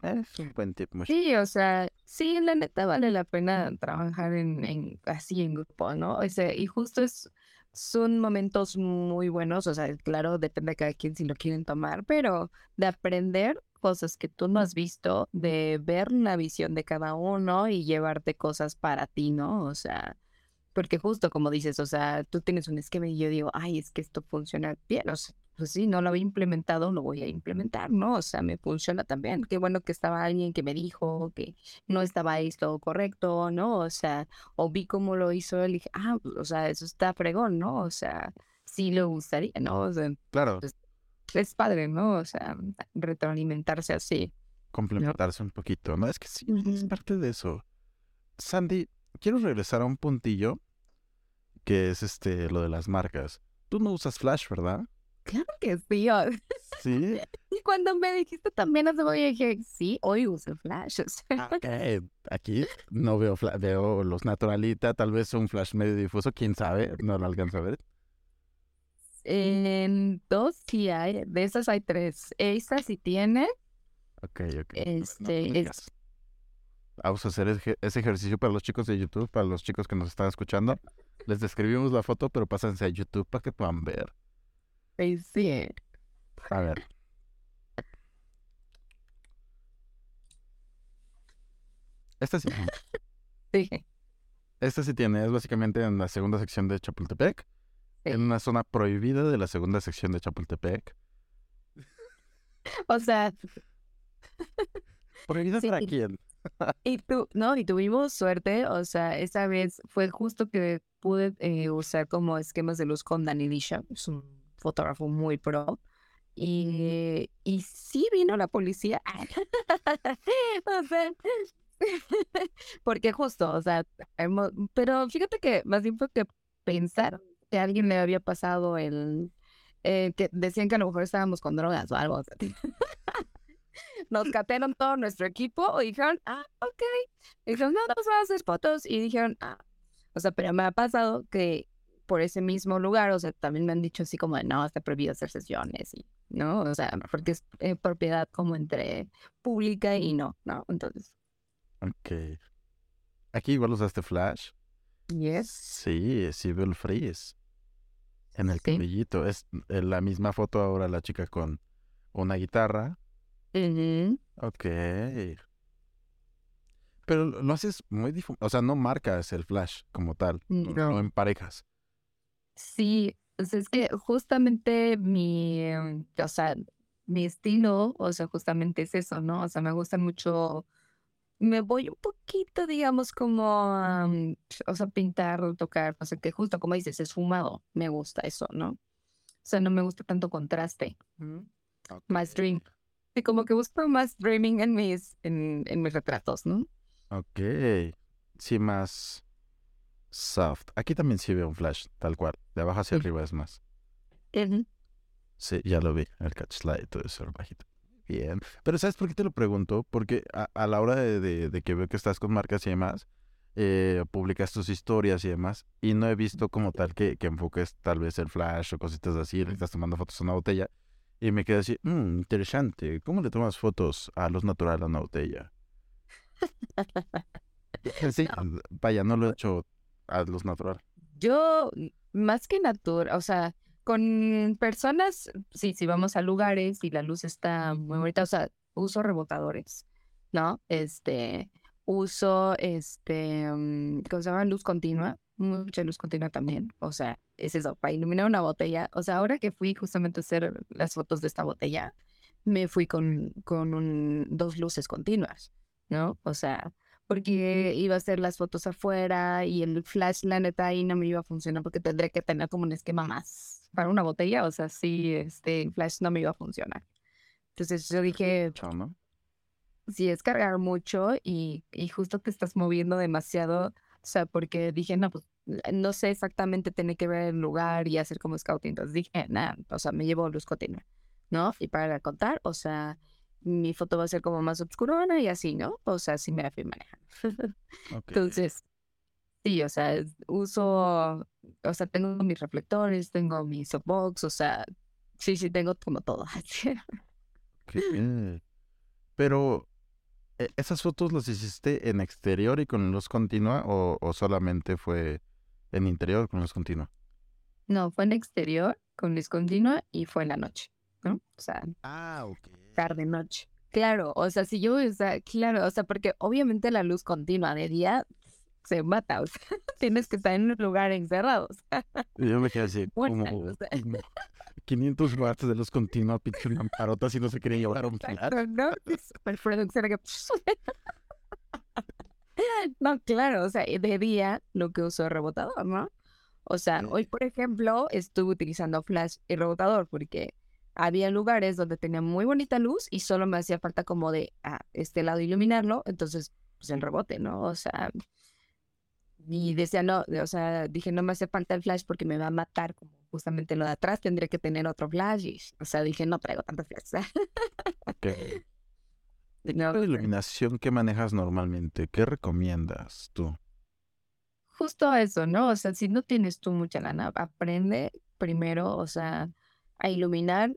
es un buen tip. Sí, o sea, sí, la neta vale la pena trabajar en, en así en grupo, ¿no? O sea, y justo es, son momentos muy buenos, o sea, claro, depende de cada quien si lo quieren tomar, pero de aprender cosas que tú no has visto, de ver la visión de cada uno y llevarte cosas para ti, ¿no? O sea, porque justo como dices, o sea, tú tienes un esquema y yo digo, ay, es que esto funciona bien, o sea, pues sí, no lo había implementado, lo voy a implementar, ¿no? O sea, me funciona también. Qué bueno que estaba alguien que me dijo que no estaba esto correcto, ¿no? O sea, o vi cómo lo hizo él y dije, ah, o sea, eso está fregón, ¿no? O sea, sí le gustaría, ¿no? O sea, Claro, es padre, ¿no? O sea, retroalimentarse así. complementarse un poquito, ¿no? Es que sí, es parte de eso. Sandy, quiero regresar a un puntillo que es este, lo de las marcas. Tú no usas Flash, ¿verdad? Claro que sí. Sí. Y cuando me dijiste también hace poco, dije, sí, hoy uso Flash. o sea, Ok, Aquí no veo, fla- veo los naturalita, tal vez un Flash medio difuso, quién sabe, no lo alcanzo a ver. En dos sí hay, de esas hay tres. Esta sí tiene, Ok, ok. No este, es-. Vamos a hacer ese ejercicio para los chicos de YouTube, para los chicos que nos están escuchando. Les describimos la foto, pero pásense a YouTube para que puedan ver. A ver. Esta sí, Sí, esta sí tiene, es básicamente en la segunda sección de Chapultepec, Sí. en una zona prohibida de la segunda sección de Chapultepec. o sea, ¿Prohibida para quién? y tú, no, y tuvimos suerte, o sea, esa vez fue justo que pude eh, usar como esquemas de luz con Danny Disha, es un fotógrafo muy pro, y, y sí vino la policía, o sea, porque justo, o sea, hemos- pero fíjate que más bien fue que pensaron que a alguien le había pasado el, eh, que decían que a lo mejor estábamos con drogas o algo, o sea, nos catearon todo nuestro equipo y dijeron, ah, ok. Y dijeron, no, nos vamos a hacer fotos. Y dijeron, ah, o sea, pero me ha pasado que por ese mismo lugar, o sea, también me han dicho así como de, no, está prohibido hacer sesiones, y, ¿no? O sea, porque es eh, propiedad como entre pública y no, ¿no? Entonces, Ok. Aquí igual usaste Flash. yes. Sí, sí veo el freeze. En el Sí. cabellito. Es eh, la misma foto ahora la chica con una guitarra. Ujú. Ok. Pero lo haces muy difuso. O sea, no marcas el flash como tal. No. no en parejas. Sí, o sea, es que justamente mi, em, o sea, mi estilo, o sea, justamente es eso, ¿no? O sea, me gusta mucho, me voy un poquito, digamos, como, a, mm, o sea, pintar, tocar, no sé qué, justo como dices, es fumado, me gusta eso, ¿no? O sea, no me gusta tanto contraste, más dream. Sí, como que busco más dreaming en mis, en, en mis retratos, ¿no? Ok. Sí, más soft. Aquí también sí veo un flash, tal cual. De abajo hacia Sí. arriba es más. Sí, ya lo vi, el catch slide, todo eso, bajito. Bien. Pero ¿sabes por qué te lo pregunto? Porque a, a la hora de, de, de, que veo que estás con marcas y demás, eh, publicas tus historias y demás, y no he visto como tal que, que enfoques tal vez el flash o cositas así, le estás tomando fotos a una botella, y me quedé así, mmm, interesante, ¿cómo le tomas fotos a luz natural a una botella? sí, vaya, no lo he hecho a luz natural. Yo, más que natural, o sea, con personas, sí, si vamos a lugares y la luz está muy bonita, o sea, uso rebotadores, ¿no? Este, uso, este, mm, ¿cómo se llama? Luz continua, mucha luz continua también, o sea, es eso, para iluminar una botella, o sea, ahora que fui justamente a hacer las fotos de esta botella, me fui con, con un, dos luces continuas, ¿no? O sea, porque iba a hacer las fotos afuera y el flash, la neta, ahí no me iba a funcionar porque tendría que tener como un esquema más para una botella, o sea, sí, este, el flash no me iba a funcionar. Entonces yo dije, ¿no? sí, es cargar mucho y, y justo te estás moviendo demasiado, o sea, porque dije, no, pues no sé exactamente, tener que ver el lugar y hacer como scouting. Entonces dije, nada, o sea, me llevo luz continua, ¿no? Y para contar, o sea, mi foto va a ser como más obscurona y así, ¿no? O sea, sí me la fui manejando. Entonces, sí, o sea, uso, o sea, tengo mis reflectores, tengo mi softbox, o sea, sí, sí, tengo como todo. Pero, ¿e-, ¿esas fotos las hiciste en exterior y con luz continua o, o solamente fue en interior con luz continua? No, fue en exterior con luz continua y fue en la noche, ¿no? O sea, ah, ok. Tarde, noche. Claro, o sea, si yo, o sea, claro, o sea, porque obviamente la luz continua de día se mata, o sea, tienes que estar en un lugar encerrado. Yo me quedé así, como, o sea. 500 watts de luz continua, pinche lamparota, si no se quería llevar un flash. No, no, claro, o sea, de día lo que uso es rebotador, ¿no? O sea, hoy, por ejemplo, estuve utilizando flash y rebotador porque había lugares donde tenía muy bonita luz y solo me hacía falta como de a este lado iluminarlo, entonces, pues el rebote, ¿no? O sea, y decía, no, o sea, dije, no me hace falta el flash porque me va a matar, como justamente lo de atrás, tendría que tener otro flash, y, o sea, dije, no traigo tanto flash. ¿Qué no, de iluminación que manejas normalmente? ¿Qué recomiendas tú? Justo eso, ¿no? O sea, si no tienes tú mucha lana, aprende primero, o sea, a iluminar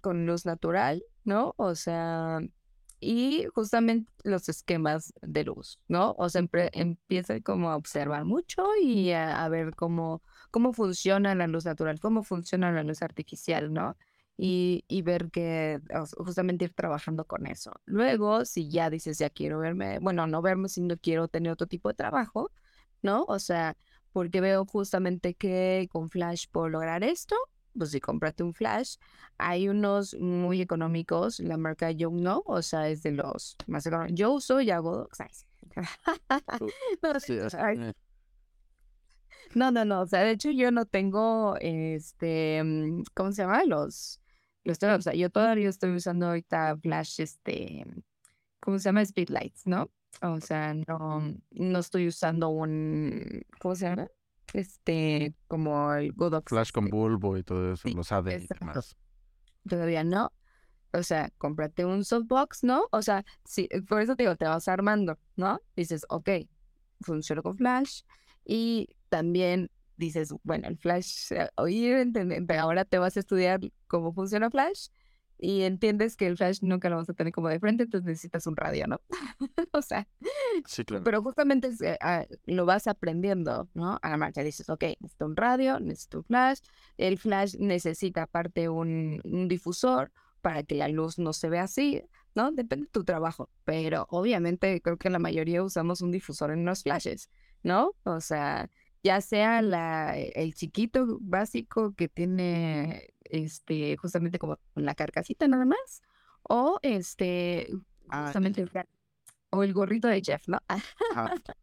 con luz natural, ¿no? O sea, y justamente los esquemas de luz, ¿no? O sea, empieza como a observar mucho y a, ver cómo, cómo funciona la luz natural, cómo funciona la luz artificial, ¿no? Y, y ver que justamente ir trabajando con eso. Luego, si ya dices, ya quiero verme, bueno, no verme, sino quiero tener otro tipo de trabajo, ¿no? O sea, porque veo justamente que con Flash puedo lograr esto, pues si cómprate un flash. Hay unos muy económicos, la marca Young No, o sea, es de los más económicos. Yo uso y hago no, no, no, o sea, de hecho yo no tengo, este, mm, ¿cómo se llama? Los, los, o sea, yo todavía estoy usando ahorita flash, este, ¿cómo se llama? Speedlights, ¿no? O sea, no, no estoy usando un, ¿cómo se llama? Este, como el Godox. Flash con bulbo y todo eso, los AD y demás. Todavía no. O sea, cómprate un softbox, ¿no? O sea, sí, por eso te digo, te vas armando, ¿no? Dices, ok, funciona con Flash. Y también dices, bueno, el Flash, eh, oye, ahora te vas a estudiar cómo funciona Flash y entiendes que el flash nunca lo vas a tener como de frente, entonces necesitas un radio, ¿no? o sea, sí, claro. pero justamente ah, lo vas aprendiendo, ¿no? A la marcha dices, ok, necesito un radio, necesito un flash, el flash necesita aparte un, un difusor para que la luz no se vea así, ¿no? Depende de tu trabajo, pero obviamente creo que la mayoría usamos un difusor en los flashes, ¿no? O sea, ya sea la, el chiquito básico que tiene este, justamente como la carcasita nada más, o este, ah, justamente, o el gorrito de Jeff, ¿no?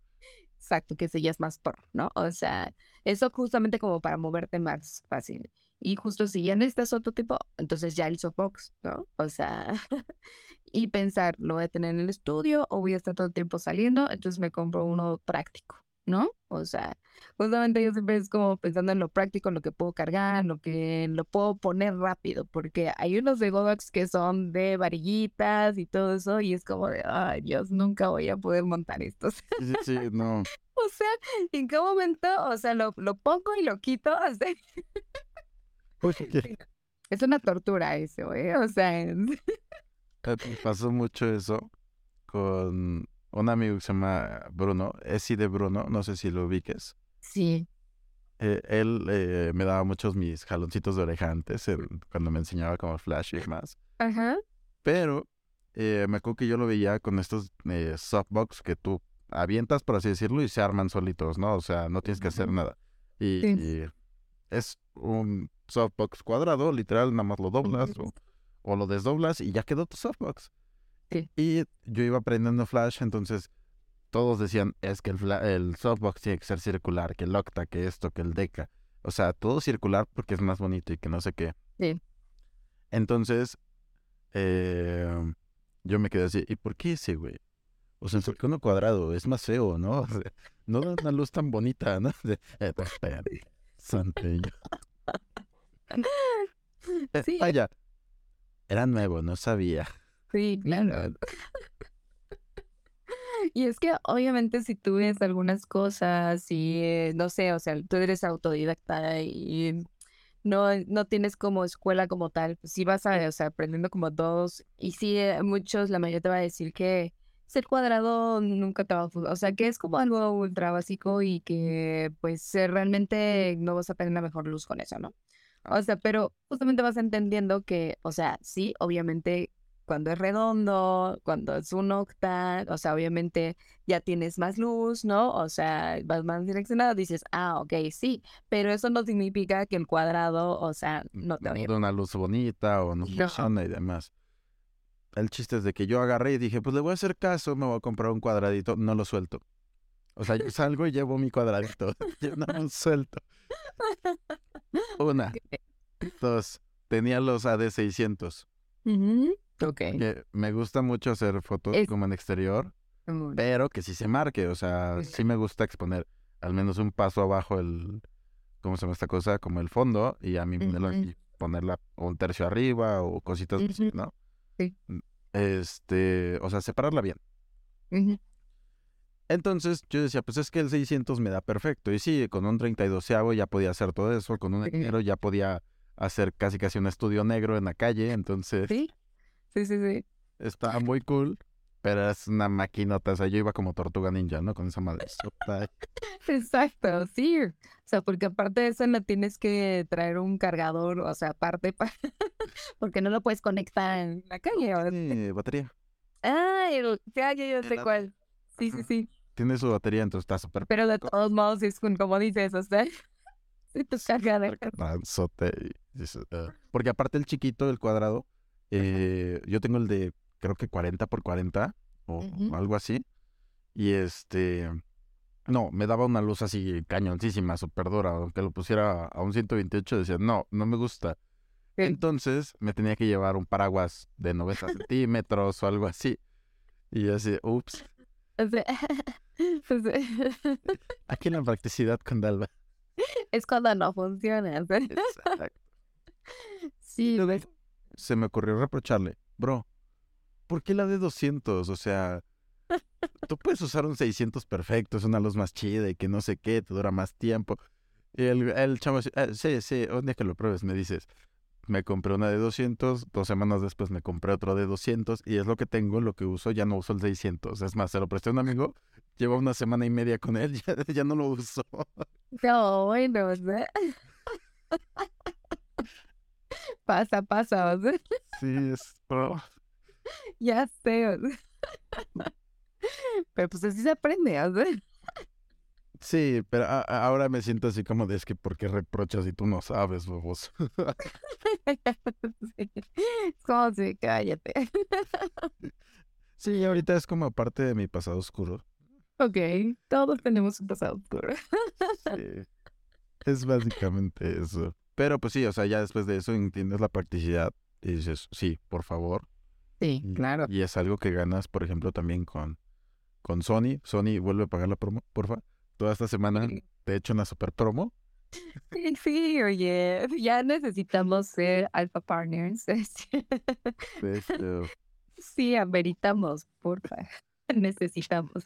Exacto, que ese ya es más pro, ¿no? O sea, eso justamente como para moverte más fácil. Y justo si ya necesitas otro tipo, entonces ya el softbox, ¿no? O sea, y pensar, lo voy a tener en el estudio o voy a estar todo el tiempo saliendo, entonces me compro uno práctico, ¿no? O sea, justamente yo siempre es como pensando en lo práctico, en lo que puedo cargar, lo que lo puedo poner rápido, porque hay unos de Godox que son de varillitas y todo eso, y es como de, ay Dios, nunca voy a poder montar estos. Sí, sí, no. o sea, ¿en qué momento? O sea, lo, lo pongo y lo quito. O sea, es una tortura eso, ¿eh? O sea, es- me pasó mucho eso con un amigo que se llama Bruno, Esi de Bruno, no sé si lo ubiques. sí. Eh, él eh, me daba muchos mis jaloncitos de oreja antes, cuando me enseñaba como Flash y demás. Ajá. Pero eh, me acuerdo que yo lo veía con estos eh, softbox que tú avientas, por así decirlo, y se arman solitos, ¿no? O sea, no tienes que hacer nada. Y, Sí. y es un softbox cuadrado, literal, nada más lo doblas o, o lo desdoblas y ya quedó tu softbox. Sí. Y yo iba aprendiendo Flash, entonces todos decían, es que el, el softbox tiene que ser circular, que el octa, que esto, que el deca. O sea, todo circular porque es más bonito y que no sé qué. Sí. Entonces, eh, yo me quedé así, ¿y por qué ese, güey? O sea, ¿por qué uno cuadrado? Es más feo, ¿no? O sea, no da una luz tan bonita, ¿no? De- eh, santillo. Eh, Sí. Vaya, era nuevo, no sabía. Sí, claro. Y es que obviamente si tú ves algunas cosas y eh, no sé, o sea, tú eres autodidacta y no, no tienes como escuela como tal, pues sí vas a, o sea, aprendiendo como todos y sí, eh, muchos, la mayoría te va a decir que ser cuadrado nunca te va a o sea, que es como algo ultra básico y que pues eh, realmente no vas a tener la mejor luz con eso, ¿no? O sea, pero justamente vas entendiendo que, o sea, sí, obviamente cuando es redondo, cuando es un octa, o sea, obviamente ya tienes más luz, ¿no? O sea, vas más direccionado, dices, ah, ok, sí, pero eso no significa que el cuadrado, o sea, no te no da una luz bonita o no No. funciona y demás. El chiste es de que yo agarré y dije, pues le voy a hacer caso, me voy a comprar un cuadradito, no lo suelto. O sea, yo salgo y llevo mi cuadradito, yo no lo suelto. Una, dos, tenía los AD600, Ujú, Ok. que me gusta mucho hacer fotos Es- como en exterior, pero que sí se marque, o sea, sí me gusta exponer al menos un paso abajo el, ¿cómo se llama esta cosa? Como el fondo y a mí Ujú. aquí, ponerla un tercio arriba o cositas así. ¿no? Sí. Este, o sea, separarla bien. Entonces yo decía, pues es que el 600 me da perfecto. Y sí, con un 32 ya podía hacer todo eso, con un Sí. negro ya podía hacer casi casi un estudio negro en la calle, entonces Sí, sí, sí, sí. estaba muy cool, pero es una maquinota, o sea, yo iba como tortuga ninja, ¿no? Con esa madre. Exacto, sí. O sea, porque aparte de eso no tienes que traer un cargador, o sea, aparte, pa- porque no lo puedes conectar en la calle. o- Tiene batería. Ah, el, ya, ya, ya sé la- cuál. Sí, sí, sí. Tiene su batería, entonces está súper Pero de todos modos es como dices, o sea, si tu cargador. y. Porque aparte el chiquito, el cuadrado, eh, yo tengo el de creo que 40 por 40 o algo así. Y este, no, me daba una luz así cañoncísima, súper dura. Aunque lo pusiera a un 128, decía, no, no me gusta. Entonces me tenía que llevar un paraguas de 90 centímetros o algo así. Y yo así, ups, pues, aquí la practicidad con Dalva. es cuando no funciona. Exacto. Sí, se me ocurrió reprocharle, bro, ¿por qué la de 200? O sea, tú puedes usar un 600 perfecto, es una luz más chida y que no sé qué, te dura más tiempo. Y el, el chavo, así, "Ah, sí, sí, un día que lo pruebes me dices, me compré una de 200, dos semanas después me compré otro de 200 y es lo que tengo, lo que uso, ya no uso el 600. Es más, se lo presté a un amigo, lleva una semana y media con él, ya, no lo uso. no, bueno, sea. Pasa, pasa, o sea, Sí, es... bro. ya sé. o sea. Pero pues así se aprende, o sea. Sí, pero a- ahora me siento así como de es que ¿por qué reprochas si tú no sabes, bobos? Sí. Es como si, cállate. Sí, ahorita es como parte de mi pasado oscuro. Ok, todos tenemos un pasado oscuro. Sí. Es básicamente eso. Pero pues sí, o sea, ya después de eso entiendes la practicidad y dices, sí, por favor. Sí, Y- claro. Y es algo que ganas, por ejemplo, también con, con Sony. Sony vuelve a pagar la promo, porfa. toda esta semana te he hecho una super promo. Sí, oye, ya necesitamos ser alpha partners. Sí, ameritamos, porfa. Necesitamos.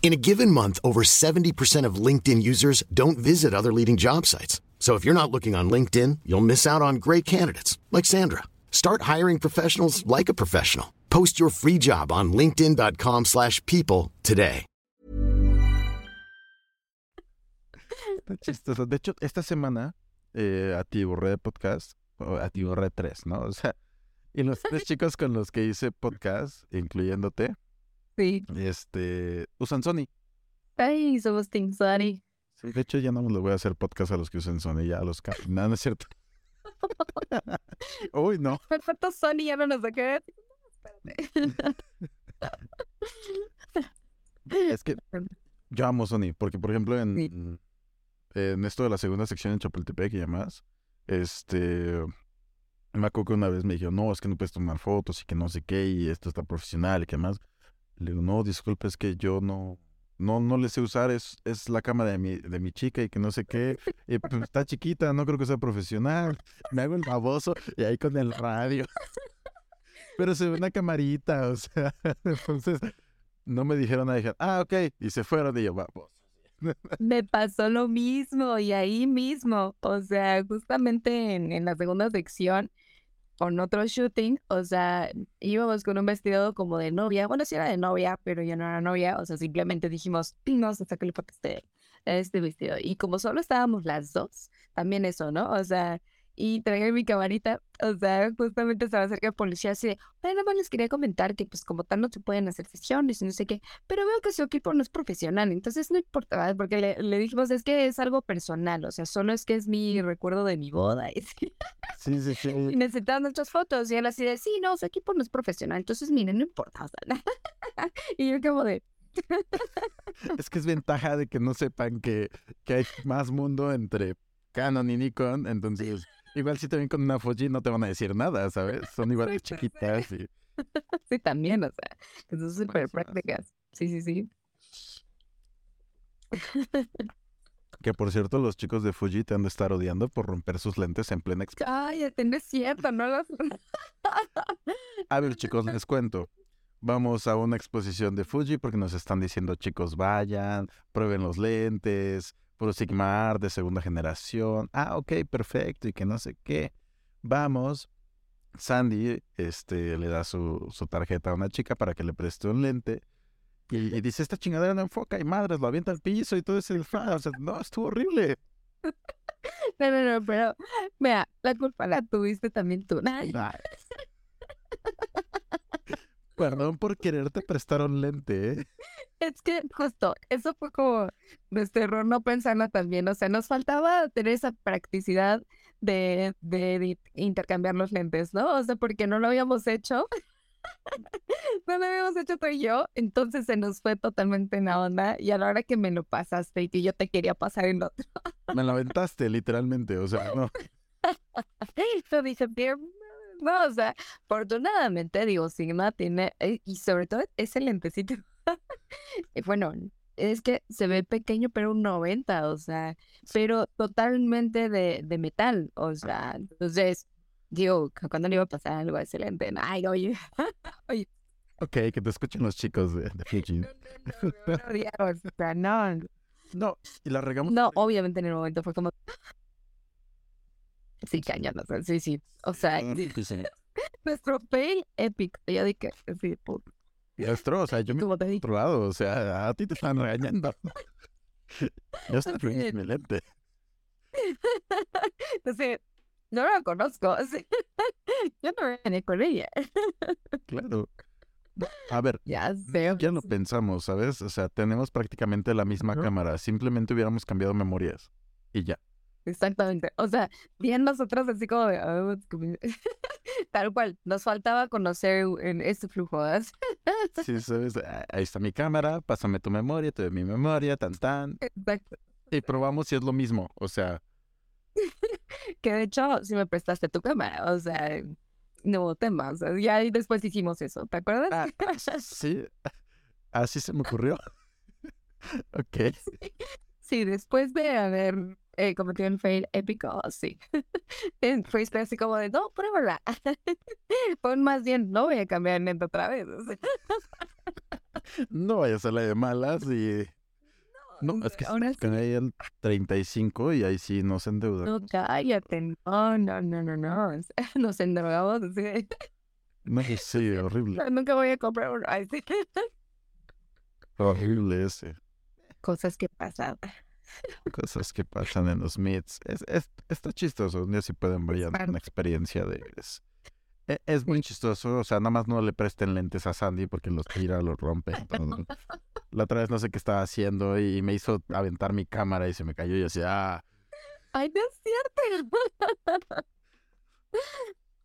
In a given month, over 70% of LinkedIn users don't visit other leading job sites. So if you're not looking on LinkedIn, you'll miss out on great candidates like Sandra. Start hiring professionals like a professional. Post your free job on linkedin.com/people slash people today. De hecho, esta semana, eh, a Tiburre Podcast, o a Tiburre 3, ¿no? O sea, y los tres chicos con los que hice podcast, incluyéndote, Sí. este, usan Sony. Ay, somos Team. Sí, de hecho, ya no les voy a hacer podcast a los que usen Sony, ya a los que... No, no es cierto. Uy, no. Perfecto, Sony, ya no nos va a quedar. Es que yo amo Sony, porque por ejemplo en, en esto de la segunda sección en Chapultepec y demás, este, me acuerdo que una vez me dijeron, no, es que no puedes tomar fotos y que no sé qué, y esto está profesional y que más. Le digo, no, disculpe, es que yo no, no, no le sé usar, es, es la cámara de mi, de mi chica y que no sé qué, y pues, está chiquita, no creo que sea profesional. Me hago el baboso y ahí con el radio. Pero se ve una camarita, o sea, entonces no me dijeron nada, dijeron, ah, ok, y se fueron y yo, vamos. Me pasó lo mismo y ahí mismo, o sea, justamente en, en la segunda sección, con otro shooting, o sea, íbamos con un vestido como de novia, bueno, sí era de novia, pero yo no era novia, o sea, simplemente dijimos, vamos a sacarle foto a este, este vestido. Y como solo estábamos las dos, también eso, ¿no? O sea, y traía mi camarita, o sea, justamente se me acerca el policía así de, "Ay, nada más les quería comentar que pues como tal no se pueden hacer sesiones y no sé qué, pero veo que su equipo no es profesional, entonces no importa, ¿verdad? porque le, le dijimos, es que es algo personal, o sea, solo es que es mi recuerdo de mi boda y, Sí, sí, sí. y necesitaban nuestras fotos y él así de, sí, no, su equipo no es profesional, entonces miren, no importa, o sea, y yo como de, Es que es ventaja de que no sepan que, que hay más mundo entre Canon y Nikon, entonces igual si te ven con una Fuji no te van a decir nada, ¿sabes? Son igual de chiquitas y sí, también, o sea, que son súper prácticas, sí, sí, sí. que por cierto los chicos de Fuji te han de estar odiando por romper sus lentes en plena. Cállate, no es cierto, no las... A ver chicos, les cuento. Vamos a una exposición de Fuji porque nos están diciendo chicos vayan, prueben los lentes, puro Sigma Art de segunda generación. Ah, ok, perfecto y que no sé qué. Vamos. Sandy este, le da su, su tarjeta a una chica para que le preste un lente. Y, y dice, esta chingadera no enfoca y madres, lo avienta al piso y todo ese desfase. O sea, no, estuvo horrible. No, no, no, pero mira, la culpa la tuviste también tú. Ay. Perdón por quererte prestar un lente, ¿eh? Es que justo, eso fue como nuestro error no pensarlo también. O sea, nos faltaba tener esa practicidad de, de, de intercambiar los lentes, ¿no? O sea, porque no lo habíamos hecho. No lo habíamos hecho tú y yo, entonces se nos fue totalmente en la onda. Y a la hora que me lo pasaste y que yo te quería pasar el otro, Me la aventaste, literalmente. O sea, no. Yo dije, "Bien, no, o sea, afortunadamente, digo, Sigma tiene, eh, y sobre todo lentecito, y bueno, es que se ve pequeño, pero un 90, o sea, pero totalmente de, de metal, o sea, entonces, digo, cu- cuando le iba a pasar algo a ese lente? Ay, oye, oye, Ok, que te escuchen los chicos de, de Fuji. no, no, No, y la regamos. no, obviamente en el momento fue como, sí, cañón, o sea, sí, sí, o sea, nuestro fail épico, ya dije, sí, puta. Nuestro, o sea, yo me he probado, o sea, a ti te están regañando. Yo estoy También. mi lente. Entonces, no la conozco. así. Yo no venía con ella. Claro. A ver, Ya sé. ya lo pensamos, ¿sabes? O sea, tenemos prácticamente la misma cámara, simplemente hubiéramos cambiado memorias y ya. Exactamente. O sea, bien nosotros así como de, "Ah, es como-". tal cual, nos faltaba conocer en este flujo. Sí, ¿sabes? Ah, Ahí está mi cámara, pásame tu memoria, te doy mi memoria, tan tan. Exacto. Y probamos si es lo mismo. O sea, Que de hecho, si me prestaste tu cámara, o sea, no hubo tema. O sea, ya después hicimos eso, ¿te acuerdas? ah, sí, así se me ocurrió. ok. Sí, después de haber eh, cometido un fail épico, sí. Eh, Fuiste así como de, no, pruébala. Pon más bien, no voy a cambiar neta otra vez. No vayas a la de malas y... No, es que ahora con ahí el 35 y ahí sí nos endeuda. No, cállate. No, no, no, no, no. Nos así de, No, sí, horrible. Nunca voy a comprar uno. Sí. Horrible ese. Cosas que pasan. Cosas que pasan en los meets. Es, es- está chistoso. Un día si pueden vayan Claro. una experiencia de... Es, e- es muy chistoso. O sea, nada más no le presten lentes a Sandy porque los tira, los rompe. La otra vez no sé qué estaba haciendo y me hizo aventar mi cámara y se me cayó y yo decía, ah, Ay, no es cierto.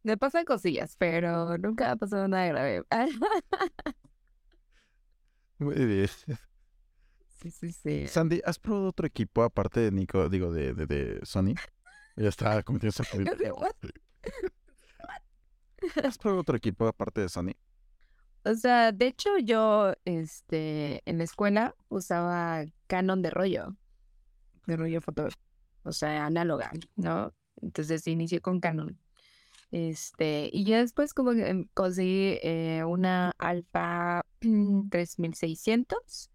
Me pasan cosillas, pero nunca ha pasado nada grave. muy bien. Sí, sí, sí. Sandy, ¿has probado otro equipo aparte de Nico, digo, de, de, de Sony? Ya estaba cometiendo. ¿Has probado otro equipo aparte de Sony? O sea, de hecho yo, este, en la escuela usaba Canon de rollo, de rollo foto, o sea, análoga, ¿no? Entonces inicié con Canon. Este, y ya después como que em, conseguí eh, una Alpha 3600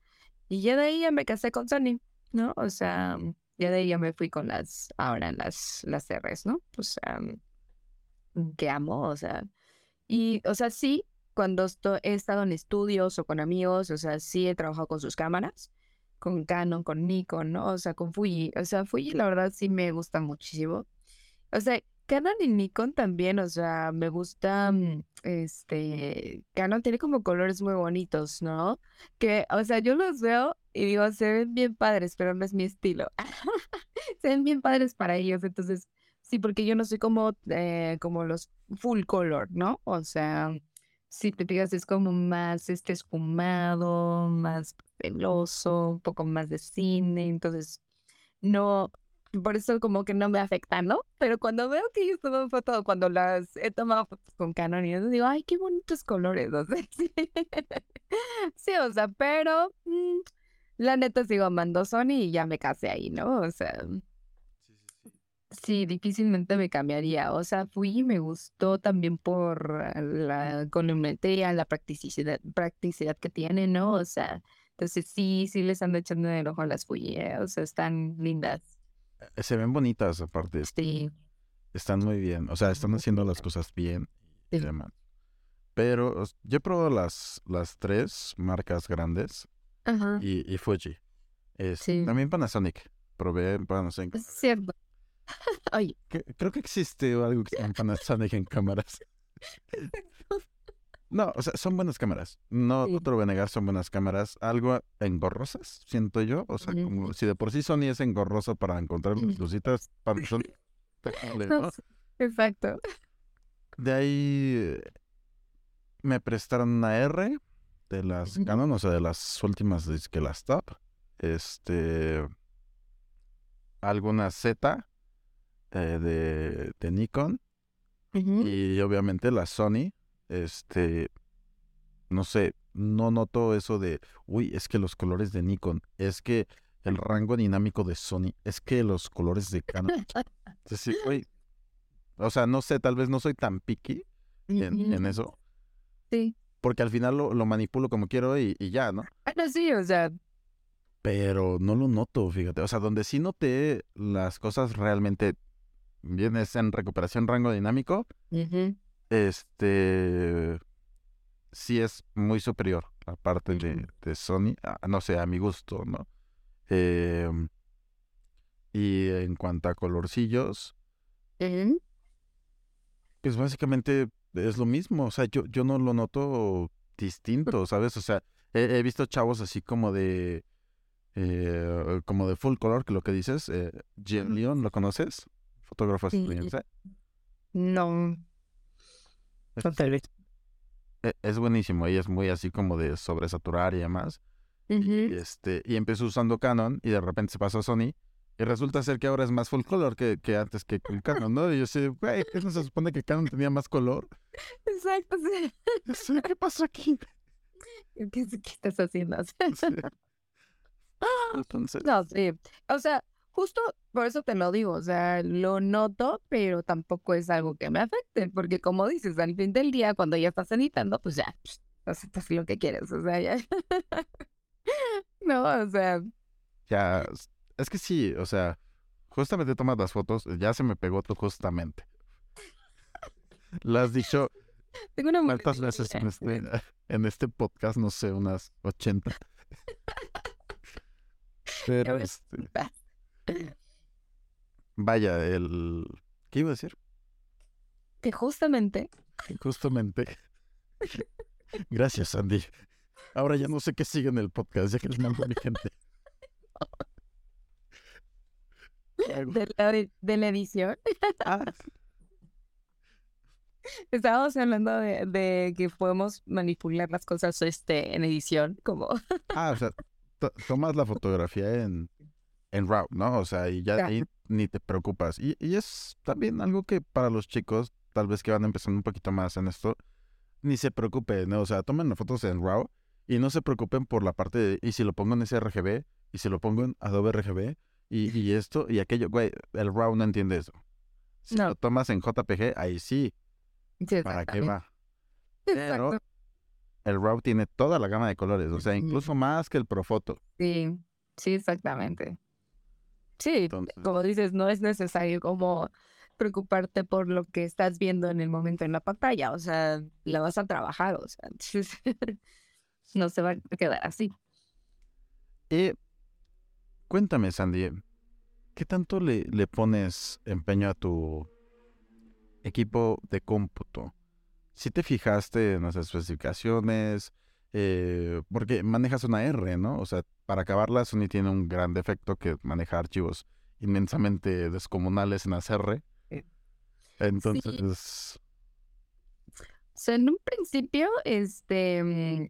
y ya de ahí ya me casé con Sony, ¿no? O sea, ya de ahí ya me fui con las, ahora las, las Rs, ¿no? O sea, que amo, o sea, y, o sea, sí, cuando he estado en estudios o con amigos, o sea, sí he trabajado con sus cámaras, con Canon, con Nikon, ¿no? O sea, con Fuji. O sea, Fuji la verdad sí me gusta muchísimo. O sea, Canon y Nikon también, o sea, me gusta, mm, este, Canon tiene como colores muy bonitos, ¿no? Que, o sea, yo los veo y digo, se ven bien padres, pero no es mi estilo. Se ven bien padres para ellos, entonces, sí, porque yo no soy como, eh, como los full color, ¿no? O sea, si te fijas, es como más este esfumado, más veloso, un poco más de cine, entonces no, por eso como que no me afecta, ¿no? Pero cuando veo que ellos toman fotos, cuando las he tomado fotos con Canon y eso, digo, ay, qué bonitos colores, o sea, sí, Sí, o sea, pero mm, la neta sigo amando Sony y ya me casé ahí, ¿no? O sea, Sí, difícilmente me cambiaría. O sea, fui y me gustó también por eh, la colorimetría, la practicidad, practicidad que tiene, ¿no? O sea, entonces sí, sí les ando echando el ojo a las Fuji, ¿eh? O sea, están lindas. Eh, Se ven bonitas aparte, Sí, están muy bien. O sea, están haciendo las cosas bien y Sí. demás. Pero yo he probado las, las tres marcas grandes ajá, y, y Fuji. Es- Sí. También Panasonic. Probé Panasonic. es cierto. Oye, Que- Creo que existe algo que se llama Panasonic en cámaras. No, o sea, son buenas cámaras. No, no Sí. te lo voy a negar, son buenas cámaras. Algo engorrosas, siento yo. O sea, como si de por sí Sony es engorroso para encontrar las Ujú. lucitas, Panasonic. ¿no? exacto. De ahí eh, me prestaron una R de las. Canon, o sea, de las últimas que las top. Este. Alguna Z eh, de, de Nikon. Y obviamente la Sony. Este. No sé, no noto eso de. Uy, es que los colores de Nikon. Es que el rango dinámico de Sony. Es que los colores de Canon. Es decir, güey. O sea, no sé, tal vez no soy tan picky en, eso. Sí. Porque al final lo, lo manipulo como quiero y, y ya, ¿no? No, sí, o sea, Pero no lo noto, fíjate. O sea, donde sí noté las cosas realmente bien es en recuperación rango dinámico. ujú, Este sí es muy superior, aparte de, Ujú. de Sony. a- no sé, a mi gusto, ¿no? Em, y en cuanto a colorcillos, pues básicamente es lo mismo. O sea, yo, yo no lo noto distinto, ¿sabes? O sea, he, he visto chavos así como de, eh, como de full color, que lo que dices, eh, Jim Leon, ¿lo conoces? Fotógrafo Sí. estadounidense. Es- e- Es buenísimo, ella es muy así como de sobresaturar y demás. Y, este, y empezó usando Canon y de repente se pasó a Sony. Y resulta ser que ahora es más full color que, que antes que con Canon, ¿no? Y yo sé, güey, ¿qué no se supone que Canon tenía más color? Exacto, sí. Sí, ¿Qué pasó aquí? ¿Qué, qué estás haciendo? Sí. Entonces, No, sí. O sea, justo por eso te lo digo, o sea, lo noto, pero tampoco es algo que me afecte, porque como dices, al fin del día, cuando ya estás editando, pues ya, pues, haces lo que quieres, o sea, ya. No, o sea, ya, es que sí, o sea, justamente tomas las fotos, ya se me pegó tú justamente. Lo has dicho tengo una cuántas veces en este, en este podcast, no sé, unas 80. Pero, este, vaya, el... ¿Qué iba a decir? Que justamente, Justamente. Gracias, Andy. Ahora ya no sé qué sigue en el podcast, ya que les mando a mi gente. De la, de la edición, Ah, estábamos hablando de, de que podemos manipular las cosas este, en edición, como, ah, o sea, to- tomas la fotografía en, en RAW, ¿no? O sea, y ya ahí ni te preocupas. Y, y es también algo que para los chicos, tal vez que van empezando un poquito más en esto, ni se preocupen, ¿no? O sea, tomen las fotos en RAW y no se preocupen por la parte de, y si lo pongo en sRGB, y si lo pongo en Adobe RGB, y, y esto y aquello, güey, el RAW no entiende eso. Si No. lo tomas en JPG, ahí sí, Sí, ¿para qué va? Pero Exacto. el RAW tiene toda la gama de colores, o sea, incluso más que el Profoto. Sí, sí, exactamente. Sí, Entonces, como dices, no es necesario como preocuparte por lo que estás viendo en el momento en la pantalla, o sea, la vas a trabajar, o sea, no se va a quedar así. Y cuéntame, Sandy, ¿qué tanto le, le pones empeño a tu equipo de cómputo? Si te fijaste en las especificaciones, eh, porque manejas una R, ¿no? O sea, para acabarla, Sony tiene un gran defecto que maneja archivos inmensamente descomunales en las R. Eh, Entonces, O sea, en un principio, este, mm,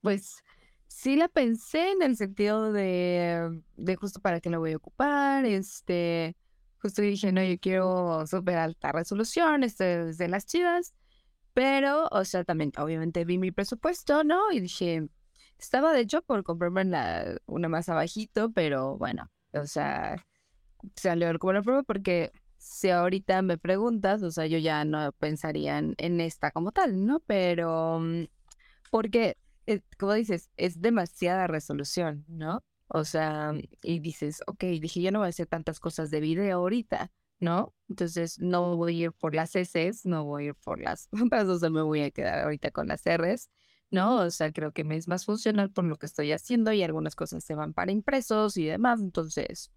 pues sí la pensé en el sentido de, de justo para qué la voy a ocupar, este, justo dije, no, yo quiero súper alta resolución, este, de las chidas, pero, o sea, también obviamente vi mi presupuesto, ¿no? Y dije, estaba de hecho por comprarme la, una más abajito, pero bueno, o sea, salió como la prueba porque si ahorita me preguntas, o sea, yo ya no pensaría en, esta como tal, ¿no? Pero mm, porque, eh, como dices, es demasiada resolución, ¿no? O sea, y dices, ok, dije, yo no voy a hacer tantas cosas de video ahorita, ¿no? Entonces no voy a ir por las S, no voy a ir por las otras, sea, me voy a quedar ahorita con las Rs, ¿no? O sea, creo que me es más funcional por lo que estoy haciendo y algunas cosas se van para impresos y demás, entonces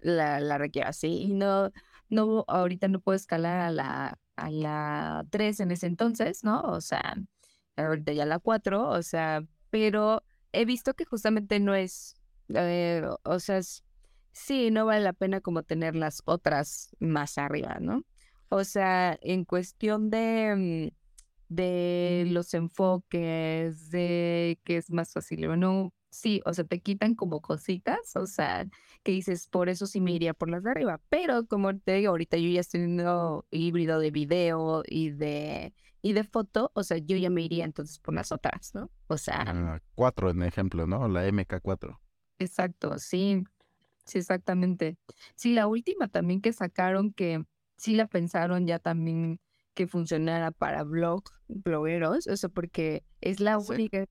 la, la requiero así y no, no, ahorita no puedo escalar a la, a la 3 en ese entonces, ¿no? O sea, ahorita ya la 4, o sea, pero he visto que justamente no es, eh, o sea, es- sí, no vale la pena como tener las otras más arriba, ¿no? O sea, en cuestión de, mm, de los enfoques, de que es más fácil o no, sí, o sea, te quitan como cositas, o sea, que dices, por eso sí me iría por las de arriba. Pero como te digo, ahorita yo ya estoy en un híbrido de video y de, y de foto, o sea, yo ya me iría entonces por las otras, ¿no? O sea, ah, 4 en ejemplo, ¿no? La MK4. exacto, sí, sí, exactamente. Sí, la última también que sacaron que sí la pensaron ya también que funcionara para blog, blogueros, o sea, porque es la única,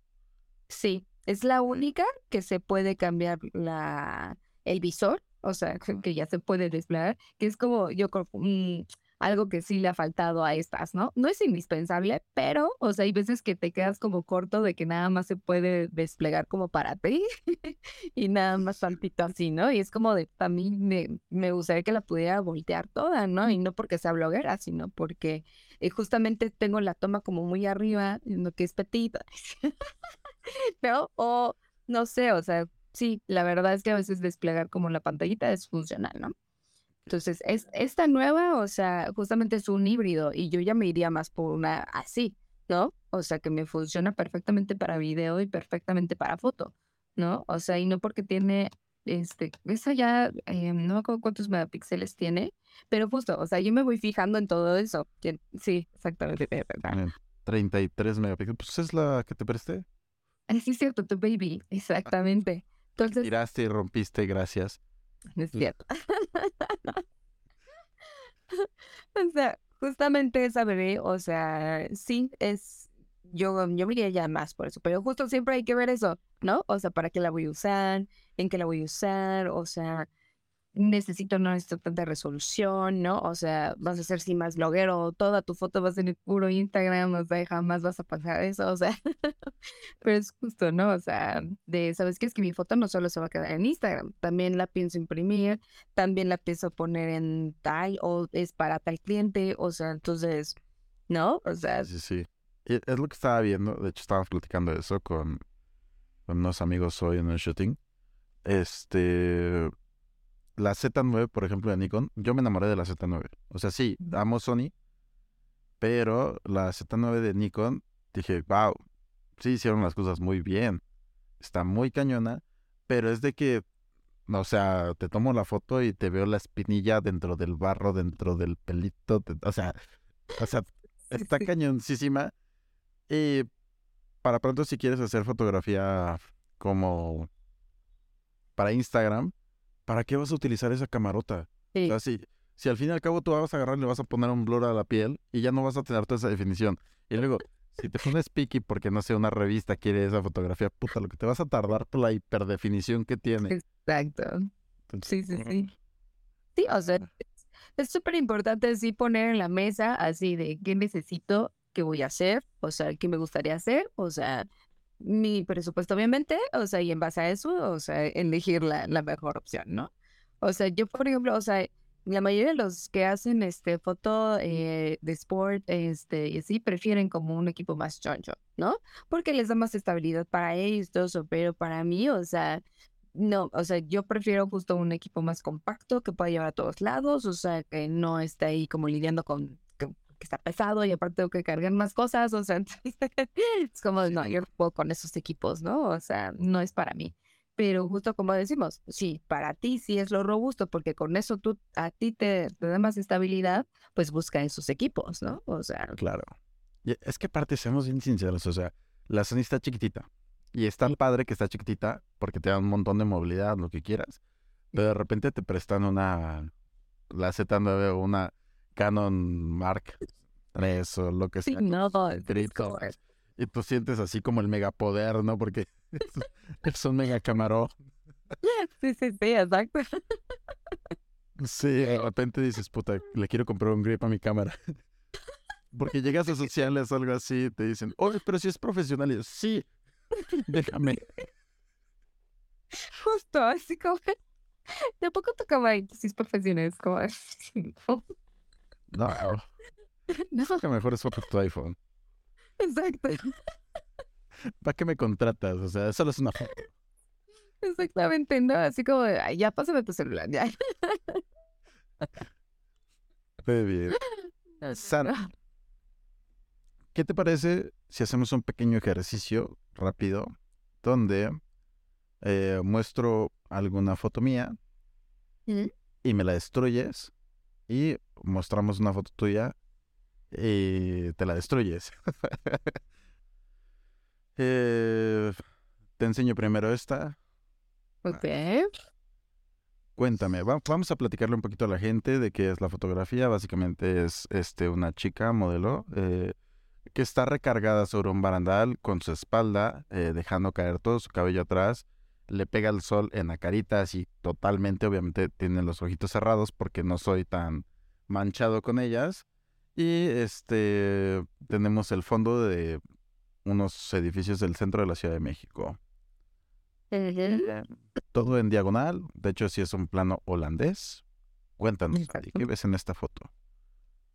sí, es la única que se puede cambiar la, el visor, o sea, que ya se puede desplegar, que es como, yo, creo, mm, algo que sí le ha faltado a estas, ¿no? No es indispensable, pero, o sea, hay veces que te quedas como corto de que nada más se puede desplegar como para ti y nada más tantito así, ¿no? Y es como de, a mí me, me gustaría que la pudiera voltear toda, ¿no? Y no porque sea bloguera, sino porque eh, justamente tengo la toma como muy arriba, en lo que es petita, ¿no? O no sé, o sea, sí, la verdad es que a veces desplegar como la pantallita es funcional, ¿no? Entonces, es, esta nueva, o sea, justamente es un híbrido y yo ya me iría más por una así, ¿no? O sea, que me funciona perfectamente para video y perfectamente para foto, ¿no? O sea, y no porque tiene, este, esa ya, eh, no me acuerdo cuántos megapíxeles tiene, pero justo, o sea, yo me voy fijando en todo eso. Sí, exactamente. 33 megapíxeles, pues es la que te presté. Ah, sí, es cierto, tu baby, exactamente. Entonces, Tiraste y rompiste, gracias. No es cierto. o sea, justamente esa bebé, o sea, sí, es, yo, yo me iría ya más por eso, pero justo siempre hay que ver eso, ¿no? O sea, ¿para qué la voy a usar? ¿En qué la voy a usar? O sea, necesito no necesito tanta resolución, ¿no? O sea, vas a ser si más bloguero, toda tu foto va a ser puro Instagram, o sea, jamás vas a pasar eso, o sea, pero es justo, ¿no? O sea, de, ¿sabes qué? Es que mi foto no solo se va a quedar en Instagram, también la pienso imprimir, también la pienso poner en tal, o es para tal cliente, o sea, entonces, ¿no? O sea... Sí, sí. es lo que estaba viendo, de hecho estábamos platicando de eso con, con unos amigos hoy en el shooting. Este, la Z9, por ejemplo, de Nikon, yo me enamoré de la Z9. O sea, sí, amo Sony, pero la Z9 de Nikon, dije, wow, sí hicieron las cosas muy bien. Está muy cañona, pero es de que, o sea, te tomo la foto y te veo la espinilla dentro del barro, dentro del pelito, o sea, o sea, está cañoncísima. Y para pronto, si quieres hacer fotografía como para Instagram, ¿para qué vas a utilizar esa camarota? O sea, si, si al fin y al cabo tú vas a agarrar y le vas a poner un blur a la piel y ya no vas a tener toda esa definición. Y luego, si te pones picky porque no sé, una revista quiere esa fotografía, puta, lo que te vas a tardar por la hiperdefinición que tiene. Exacto. sí, sí, sí. Sí, o sea, es súper importante sí poner en la mesa así de qué necesito, qué voy a hacer, o sea, qué me gustaría hacer, o sea, mi presupuesto, obviamente, o sea, y en base a eso, o sea, elegir la, la mejor opción, ¿no? O sea, yo, por ejemplo, o sea, la mayoría de los que hacen este foto eh, de sport, este, y así, prefieren como un equipo más choncho, ¿no? Porque les da más estabilidad para ellos, pero para mí, o sea, no, o sea, yo prefiero justo un equipo más compacto que pueda llevar a todos lados, o sea, que no esté ahí como lidiando con que está pesado y aparte tengo que cargar más cosas, o sea, es como, no, yo no puedo con esos equipos, ¿no? O sea, no es para mí. Pero justo como decimos, sí, para ti sí es lo robusto, porque con eso tú, a ti te, da más estabilidad, pues busca esos equipos, ¿no? O sea. Claro. es que aparte, seamos bien sinceros, o sea, la Sony está chiquitita. Y es tan padre que está chiquitita porque te da un montón de movilidad, lo que quieras. Pero de repente te prestan una, la Z9 o una Canon Mark 3 o lo que sea. Sí, no, y tú sientes así como el megapoder, ¿no? Porque es, un mega camarón. Sí, sí, sí, exacto. Sí, de repente dices, puta, le quiero comprar un grip a mi cámara. Porque llegas a sociales o algo así y te dicen, oye, pero si es profesional. Y yo, sí, déjame. Justo, así como... ¿De poco tu cámara si es profesional? Es como... No. No. que mejor es foto tu iPhone. Exacto. ¿Para qué me contratas? O sea, solo es una foto. Exactamente, ¿no? Así como, ya pásame tu celular, ya. Muy bien. Sara, ¿qué te parece si hacemos un pequeño ejercicio rápido donde eh, muestro alguna foto mía y me la destruyes y mostramos una foto tuya y te la destruyes. Eh, te enseño primero esta. Ok. Cuéntame, vamos a platicarle un poquito a la gente de qué es la fotografía. Básicamente es este, una chica, modelo, eh, que está recargada sobre un barandal con su espalda, eh, dejando caer todo su cabello atrás. Le pega el sol en la carita, así totalmente. Obviamente tiene los ojitos cerrados porque no soy tan manchado con ellas. Y este tenemos el fondo de unos edificios del centro de la Ciudad de México. Eh, todo en diagonal. De hecho, sí es un plano holandés. Cuéntanos, ¿qué ves en esta foto?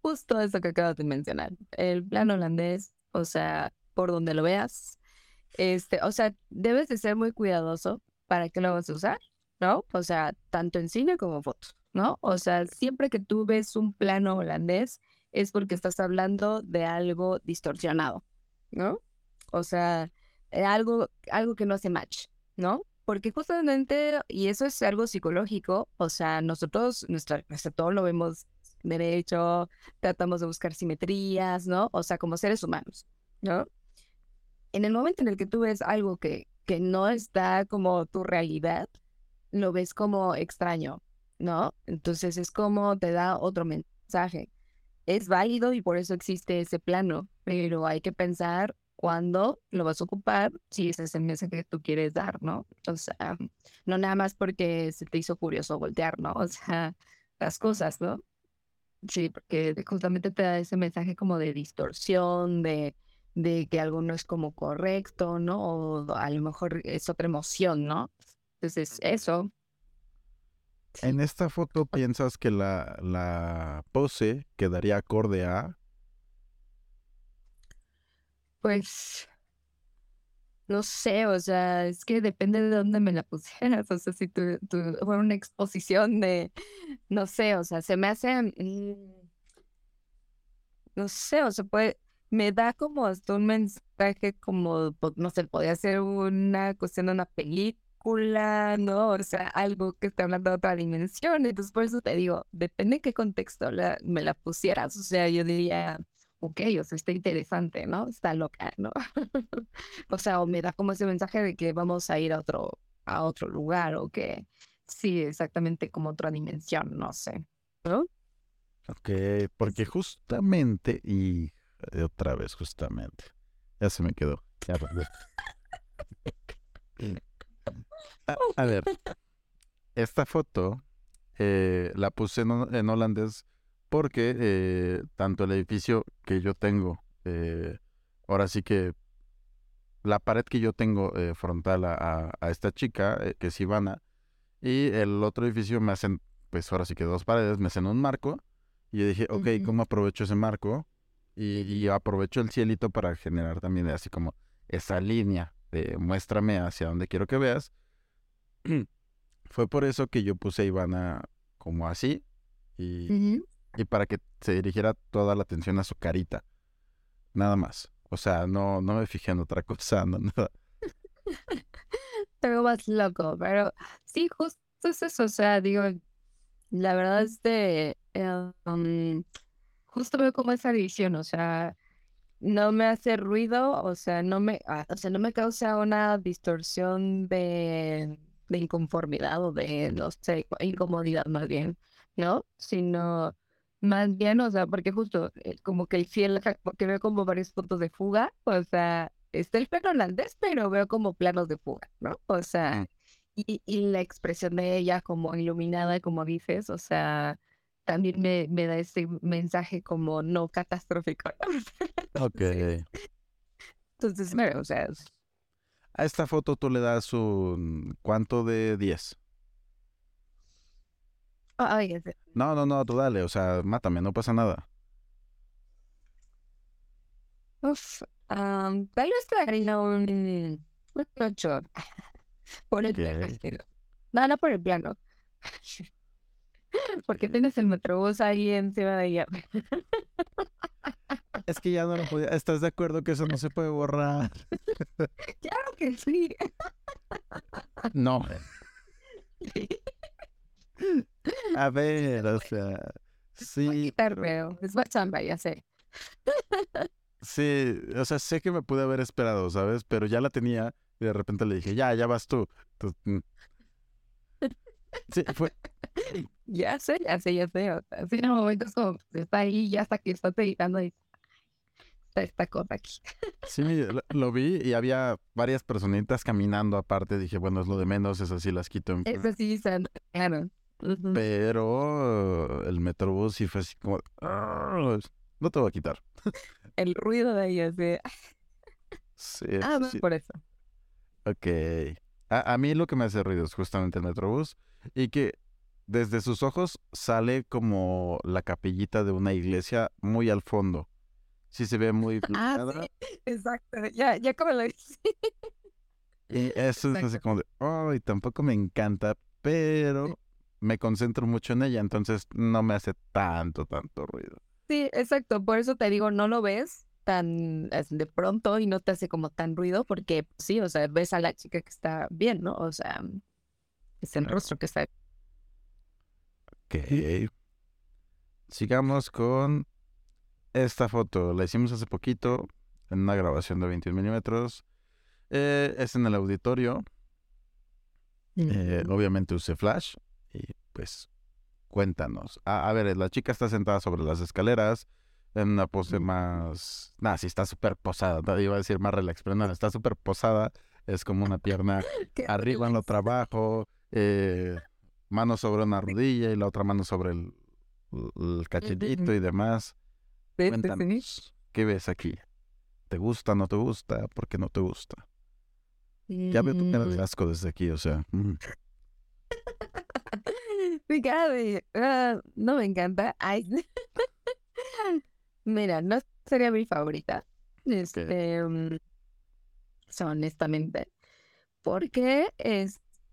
Justo eso que acabas de mencionar. El plano holandés, o sea, por donde lo veas, este, o sea, debes de ser muy cuidadoso para que lo vas a usar, ¿no? O sea, tanto en cine como en fotos, ¿no? O sea, siempre que tú ves un plano holandés es porque estás hablando de algo distorsionado, ¿no? O sea, eh, algo, algo que no hace match, ¿no? Porque justamente, y eso es algo psicológico, o sea, nosotros, nuestra, nuestro todo lo vemos derecho, tratamos de buscar simetrías, ¿no? O sea, como seres humanos, ¿no? En el momento en el que tú ves algo que, que no está como tu realidad, lo ves como extraño, ¿no? Entonces es como te da otro mensaje. Es válido y por eso existe ese plano, pero hay que pensar cuándo lo vas a ocupar si ese es el mensaje que tú quieres dar, ¿no? O sea, no nada más porque se te hizo curioso voltear, ¿no? O sea, las cosas, ¿no? Sí, porque justamente te da ese mensaje como de distorsión, de, de que algo no es como correcto, ¿no? O a lo mejor es otra emoción, ¿no? Entonces, eso. En esta foto piensas que la, la pose quedaría acorde a pues, no sé, o sea, es que depende de dónde me la pusieras. O sea, si tu, fue una exposición de, no sé, o sea, se me hace, mm, no sé, o sea, puede, me da como hasta un mensaje como, pues, no sé, podría ser una cuestión de una película, ¿no? O sea, algo que está hablando de otra dimensión. Entonces, por eso te digo, depende de qué contexto me la pusieras. O sea, yo diría, ok, o sea, está interesante, ¿no? Está loca, ¿no? o sea, o me da como ese mensaje de que vamos a ir a otro, a otro lugar o que sí, exactamente como otra dimensión, no sé, ¿no? Ok, porque justamente, y otra vez justamente, ya se me quedó. a, ver, esta foto eh, la puse en holandés porque eh, tanto el edificio que yo tengo, eh, ahora sí que la pared que yo tengo frontal a, esta chica, que es Ivana, y el otro edificio me hacen, pues ahora sí que dos paredes, me hacen un marco, y yo dije, ok, ¿cómo aprovecho ese marco? Y, y, aprovecho el cielito para generar también así como esa línea de muéstrame hacia donde quiero que veas. Fue por eso que yo puse a Ivana como así, y, y para que se dirigiera toda la atención a su carita. Nada más. O sea, no, no me fijé en otra cosa, no nada. Pero más loco, pero sí, justo es eso. O sea, digo, la verdad es de. Um, justo veo como esa división, o sea, no me hace ruido, o sea, no me, ah, o sea, no me causa una distorsión de, de inconformidad o de, no sé, incomodidad más bien, ¿no? Sino más bien, o sea, porque justo eh, como que el cielo, porque veo como varios puntos de fuga, o sea, está el plano holandés, pero veo como planos de fuga, ¿no? O sea, y, y la expresión de ella como iluminada, como dices, o sea, también me, me da ese mensaje como no catastrófico. Ok. Entonces, o sea... A esta foto tú le das un... ¿Cuánto de 10? Ay, No, no, no, tú dale, o sea, mátame, no pasa nada. Uf, um, tal vez te daría un, un 8 por el plano. No, no por el plano. Porque tienes el metrobús ahí encima de ella. Es que ya no lo podía. ¿Estás de acuerdo que eso no se puede borrar? Claro que sí. No. A ver, o sea, sí. Es chamba, ya sé. Sí, o sea, sé que me pude haber esperado, ¿sabes? Pero ya la tenía y de repente le dije, ya, ya vas tú. Mm. Sí, fue. Ya sé, ya sé, ya sé. así en momentos como está ahí, ya hasta que está editando y está esta cosa aquí. Sí, lo, vi y había varias personitas caminando aparte. Dije, bueno, es lo de menos, eso sí las quito. Eso sí, claro. Ujú. Pero el Metrobús sí fue así como, "Ah, no te voy a quitar. El ruido de ellos de, Sí, ah, sí, no, sí. por eso. Ok. A, a mí lo que me hace ruido es justamente el Metrobús y que desde sus ojos sale como la capillita de una iglesia muy al fondo. Sí se ve muy Ah, sí, exacto. Ya, ya como lo dices. Y eso es así como de, ay, tampoco me encanta, pero me concentro mucho en ella, entonces no me hace tanto, tanto ruido. Sí, exacto. Por eso te digo, no lo ves tan de pronto y no te hace como tan ruido porque sí, o sea, ves a la chica que está bien, ¿no? O sea, es el rostro que está Ok. Sigamos con esta foto. La hicimos hace poquito en una grabación de 21 milímetros. Eh, es en el auditorio. Eh, obviamente usé flash. Y pues, cuéntanos. A, a ver, la chica está sentada sobre las escaleras. En una pose más. Nah, sí está súper posada. Iba a decir más relax, pero no, está súper posada. Es como una pierna arriba en lo trabajo, eh, mano sobre una rodilla y la otra mano sobre el, el cachetito y demás. Cuéntanos, ¿qué ves aquí? ¿Te gusta, no te gusta? ¿Por qué no te gusta? Ya veo tu cara de Mm, asco desde aquí, o sea. mm. Mi cara de, ah, no me encanta. Ay. Mira, no sería mi favorita. Este, mm, o sea, honestamente. Porque,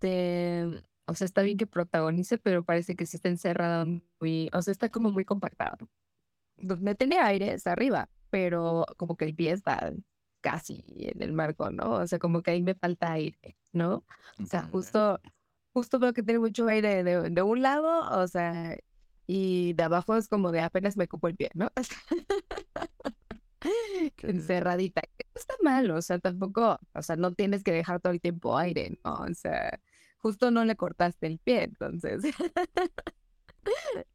este, o sea, está bien que protagonice, pero parece que sí está encerrada muy, o sea, está como muy compactada. Donde tiene aire es arriba, pero como que el pie está casi en el marco, ¿no? O sea, como que ahí me falta aire, ¿no? O sea, justo, justo veo que tiene mucho aire de, de un lado, o sea, y de abajo es como de apenas me cupo el pie, ¿no? Encerradita. está mal, o sea, tampoco, o sea, no tienes que dejar todo el tiempo aire, ¿no? O sea, justo no le cortaste el pie, entonces.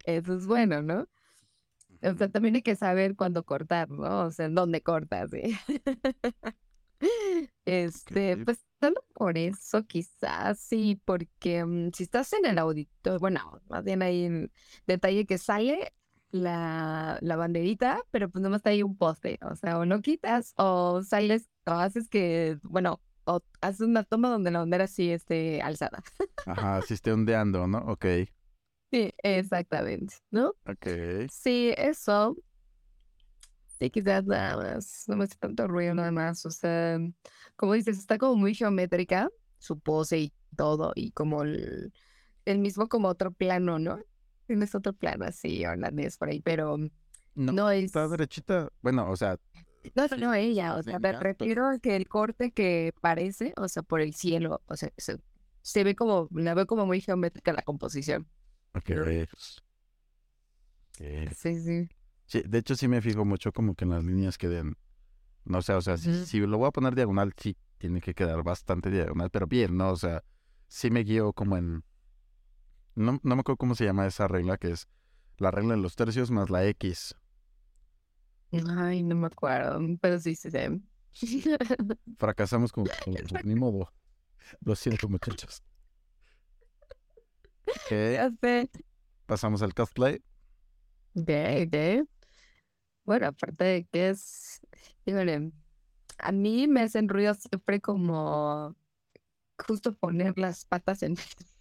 Eso es bueno, ¿no? O sea, también hay que saber cuándo cortar, ¿no? O sea, en dónde cortas, ¿sí? Este, Ok. pues solo por eso quizás, sí, porque mm, si estás en el auditorio, bueno, más bien hay un detalle que sale la, la banderita, pero pues nomás está ahí un poste, o sea, o no quitas, o sales, o haces que, bueno, o haces una toma donde la bandera sí esté alzada. Ajá, sí esté ondeando, ¿no? Ok, Sí, exactamente, ¿no? ok. Sí, eso. Sí, quizás nada más, no me hace tanto ruido nada más. O sea, como dices, está como muy geométrica, su pose y todo, y como el, el mismo como otro plano, ¿no? Tienes otro plano así, holandés por ahí, pero No, no es, está derechita. Bueno, o sea, no, no ella, o sea, me refiero a que el corte que parece, o sea, por el cielo, o sea, se, se ve como, la veo como muy geométrica la composición. ok. Ok. Sí, sí. Sí, de hecho sí me fijo mucho como que en las líneas queden, no sé, o sea, si, si lo voy a poner diagonal, sí tiene que quedar bastante diagonal, pero bien, ¿no? O sea, sí me guío como en, no, no me acuerdo cómo se llama esa regla, que es la regla de los tercios más la X. Ay, no me acuerdo, pero sí, sí, sí. Fracasamos como, como- ni modo. Lo siento, muchachos. Ok, Ya sé. pasamos al cosplay. Ok, ok. Bueno, aparte de que es, híjole, a mí me hacen ruido siempre como justo poner las patas en,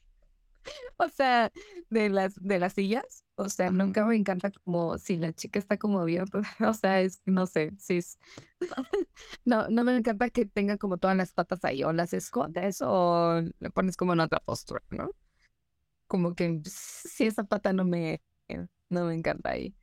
o sea, de las, de las sillas, o sea, nunca me encanta como si la chica está como abierta, o sea, es, no sé, si es, no, no me encanta que tenga como todas las patas ahí, o las escondes o le pones como en otra postura, ¿no? Como que si esa pata no me, no me encanta ahí.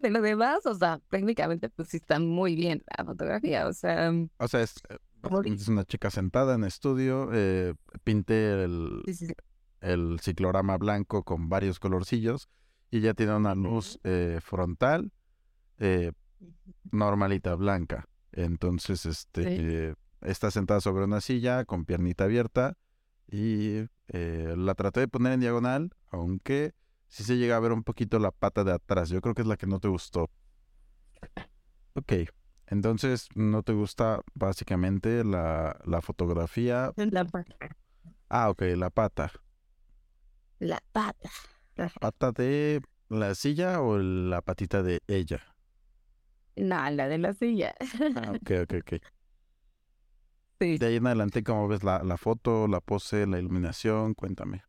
De lo demás, o sea, técnicamente pues sí está muy bien la fotografía, o sea, O sea, es, eh, es una chica sentada en estudio, eh, pinté el, sí, sí, sí. El ciclorama blanco con varios colorcillos y ya tiene una luz eh, frontal eh, normalita blanca. Entonces, este, Sí. eh, está sentada sobre una silla con piernita abierta y eh, la traté de poner en diagonal, aunque sí se llega a ver un poquito la pata de atrás. Yo creo que es la que no te gustó. Ok, entonces no te gusta básicamente la, la fotografía. La pa- Ah, ok, la pata. La pata. ¿Pata de la silla o la patita de ella? No, la de la silla. Ah, ok, ok, ok. Sí. De ahí en adelante, ¿cómo ves la, la foto, la pose, la iluminación? Cuéntame.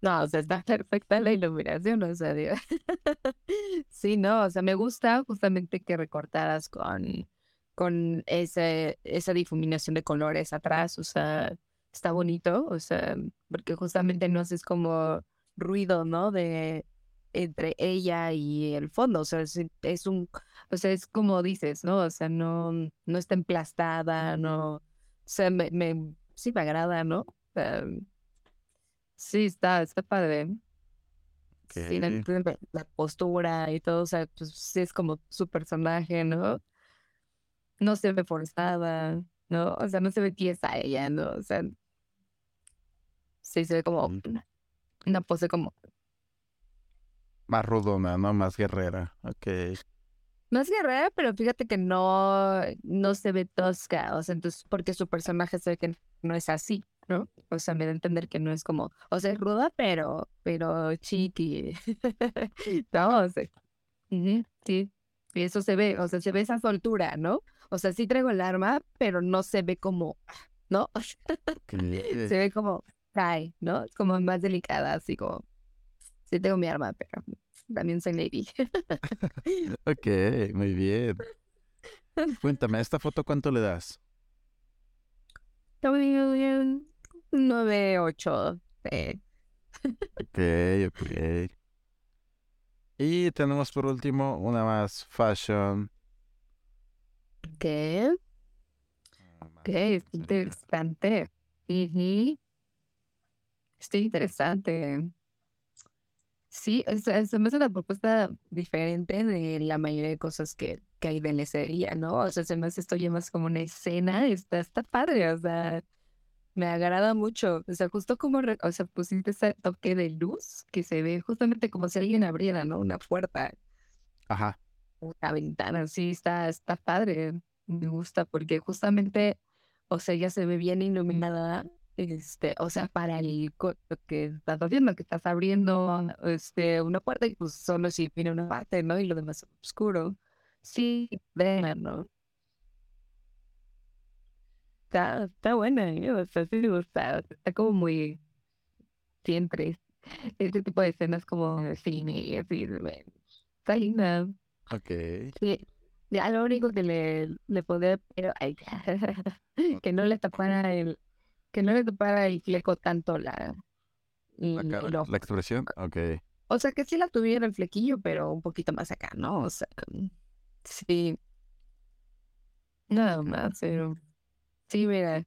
No, o sea, está perfecta la iluminación, o sea, digo. Sí, no, o sea, me gusta justamente que recortaras con, con ese, esa difuminación de colores atrás, o sea, está bonito, o sea, porque justamente no haces como ruido, ¿no? De entre ella y el fondo, o sea, es, es un, o sea, es como dices, ¿no? O sea, no, no está emplastada, no, o sea, me, me, sí me agrada, ¿no? Sí, está, está padre. Sí, la, postura y todo, o sea, pues sí es como su personaje, ¿no? No se ve forzada, ¿no? O sea, no se ve tiesa ella, ¿no? O sea, se ve como una, una pose como Más rudona, ¿no? Más guerrera. Ok. más guerrera, pero fíjate que no, no se ve tosca, o sea, entonces, porque su personaje se ve que no es así, ¿no? O sea, me da a entender que no es como, o sea, es ruda, pero, pero chiqui. No, o sea, sí, y eso se ve, o sea, se ve esa soltura, ¿no? O sea, sí traigo el arma, pero no se ve como, ¿no? Se ve como cae, ¿no? Es como más delicada, así como, sí tengo mi arma, pero también soy lady. Ok, muy bien. Cuéntame, ¿a esta foto cuánto le das? Bien, 9, 8, Ok, ok. Y tenemos por último una más fashion. ¿Qué? ¿Qué? Es interesante. Ujú. Está interesante. Sí, es, es, hace una propuesta diferente de la mayoría de cosas que, que hay de lencería, ¿no? O sea, se me hace esto ya más como una escena, está, está padre, o sea, me agrada mucho. O sea, justo como, o sea, pusiste ese toque de luz que se ve justamente como si alguien abriera, ¿no? Una puerta, Ajá. una ventana, sí, está, está padre. Me gusta porque justamente, o sea, ya se ve bien iluminada. Este, o sea, para el lo que estás haciendo, que estás abriendo este, una puerta y pues solo si viene una parte, ¿no? Y lo demás es oscuro. Sí, ven, ¿no? Está, está buena, ¿eh? O sea, sí me gusta. Está como muy siempre. Este tipo de escenas como cine y así, está linda. Ok. Sí, ya lo único que le, le podría, pero ay, que no le tapara el, que no le tapara el fleco tanto la, el ojo. la expresión. Ok. O sea, que sí la tuviera el flequillo, pero un poquito más acá, ¿no? O sea, sí, nada más, pero sí, mira,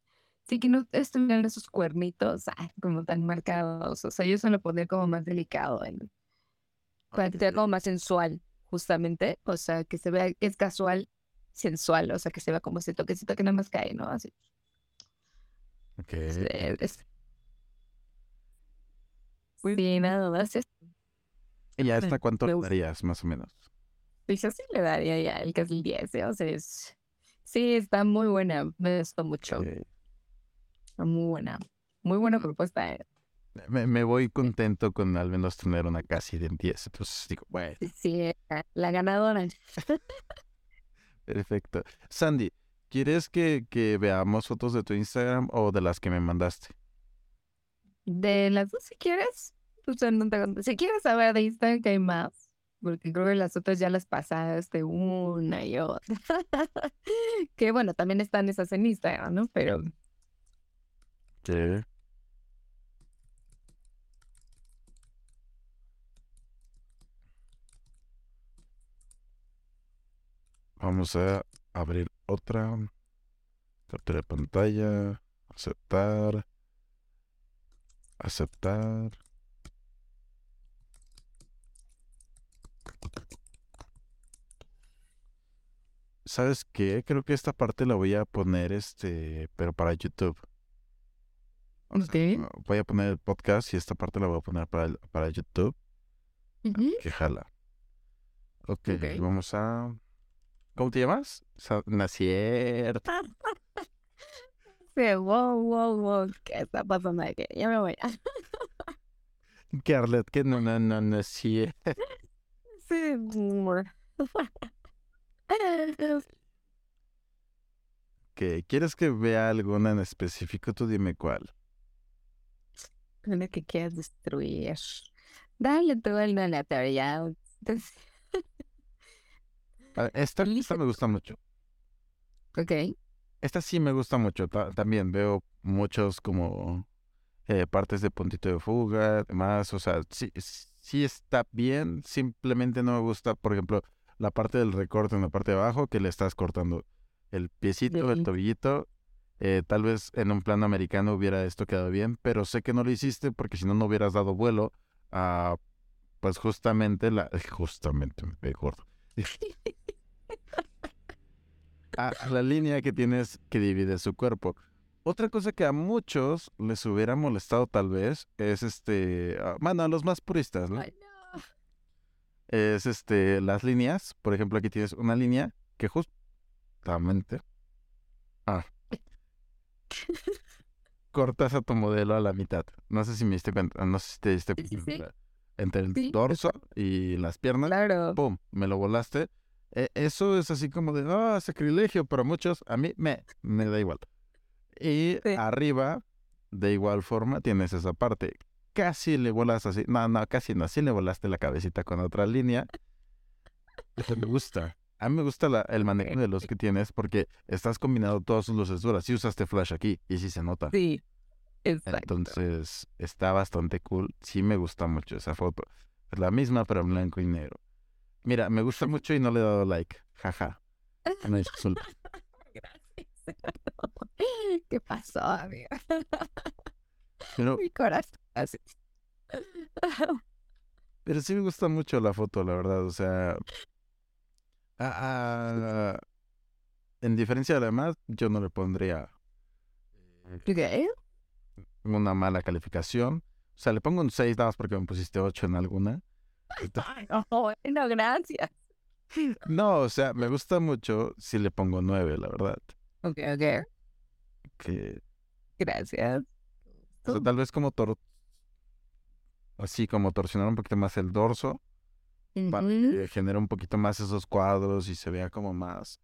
sí que no estuvieran esos cuernitos, ay, como tan marcados, o sea, yo se lo pondría como más delicado, en, para que sea como más sensual, justamente, o sea, que se vea que es casual, sensual, o sea, que se vea como ese toquecito que nada más cae, ¿no? Así, Ok. este, es- Sí, nada más, es- ¿Y ya hasta cuánto le darías, más o menos? Pues yo sí le daría ya el casi 10, ¿eh? O sea, es... Sí, está muy buena, me gustó mucho, Ok. está muy buena, muy buena propuesta, ¿eh? Me, me voy contento con al menos tener una casi de 10. Entonces digo, bueno, Sí, la ganadora. perfecto. Sandy, ¿quieres que, que veamos fotos de tu Instagram o de las que me mandaste? De las dos, si quieres, si quieres saber de Instagram que hay más, porque creo que las otras ya las pasaste una y otra. Que bueno, también están esas en Instagram, ¿no? Pero Sí. Vamos a abrir otra. Captura de pantalla. Aceptar. Aceptar. ¿Sabes qué? Creo que esta parte la voy a poner, este, pero para YouTube. O sea, Ok. voy a poner el podcast y esta parte la voy a poner para, el- para YouTube. Ujú. Que jala. Ok, Ok. vamos a... ¿Cómo te llamas? Nacier. Sí, wow, wow, wow, ¿qué está pasando aquí? Ya me voy. Carlet, que no, no, no, no, sí. Sí. que ¿Quieres que vea alguna en específico? Tú dime cuál. Una que quieras destruir. Dale tú el aleatorio. Entonces, Esta, me gusta mucho. ok. Esta sí me gusta mucho. ta- también veo muchos como eh, partes de puntito de fuga, demás. O sea, sí, sí está bien. Simplemente no me gusta, por ejemplo, la parte del recorte en la parte de abajo que le estás cortando el piecito, el tobillito. Eh, tal vez en un plano americano hubiera esto quedado bien, pero sé que no lo hiciste porque si no, no hubieras dado vuelo a, pues justamente la, justamente, me gordo. A, a la línea que tienes que divide su cuerpo. Otra cosa que a muchos les hubiera molestado tal vez es este, ah, bueno, a los más puristas, ¿no? Ay, no. Es este, las líneas. Por ejemplo, aquí tienes una línea que justamente, ah, cortas a tu modelo a la mitad. No sé si me diste cuenta, no sé si te diste sí, sí. Entre el Sí. dorso y las piernas. Claro. ¡pum! Me lo volaste. E- eso es así como de, ah, sacrilegio, pero a muchos, a mí me, me da igual. Y Sí. arriba, de igual forma, tienes esa parte. Casi le volas así, no, no, casi no, así le volaste la cabecita con otra línea. Eso me gusta. A mí me gusta la- el manejo de los que tienes porque estás combinando todas sus luces duras. Sí usaste flash aquí y sí se nota. Sí. Exacto. Entonces está bastante cool. Sí me gusta mucho esa foto. Es la misma pero en blanco y negro. Mira, me gusta mucho y no le he dado like. Jaja. Una disculpa. Gracias. ¿Qué pasó, amiga? Pero, Mi corazón. Así. pero sí me gusta mucho la foto, la verdad. O sea, a- a- en diferencia de la demás, yo no le pondría ¿Qué? Una mala calificación. O sea, le pongo un 6 nada más porque me pusiste 8 en alguna. No, gracias. No, o sea, me gusta mucho si le pongo 9, la verdad. Ok, ok. Que Gracias. O sea, tal vez como tor... Así como torsionar un poquito más el dorso para Ujú. que genere un poquito más esos cuadros y se vea como más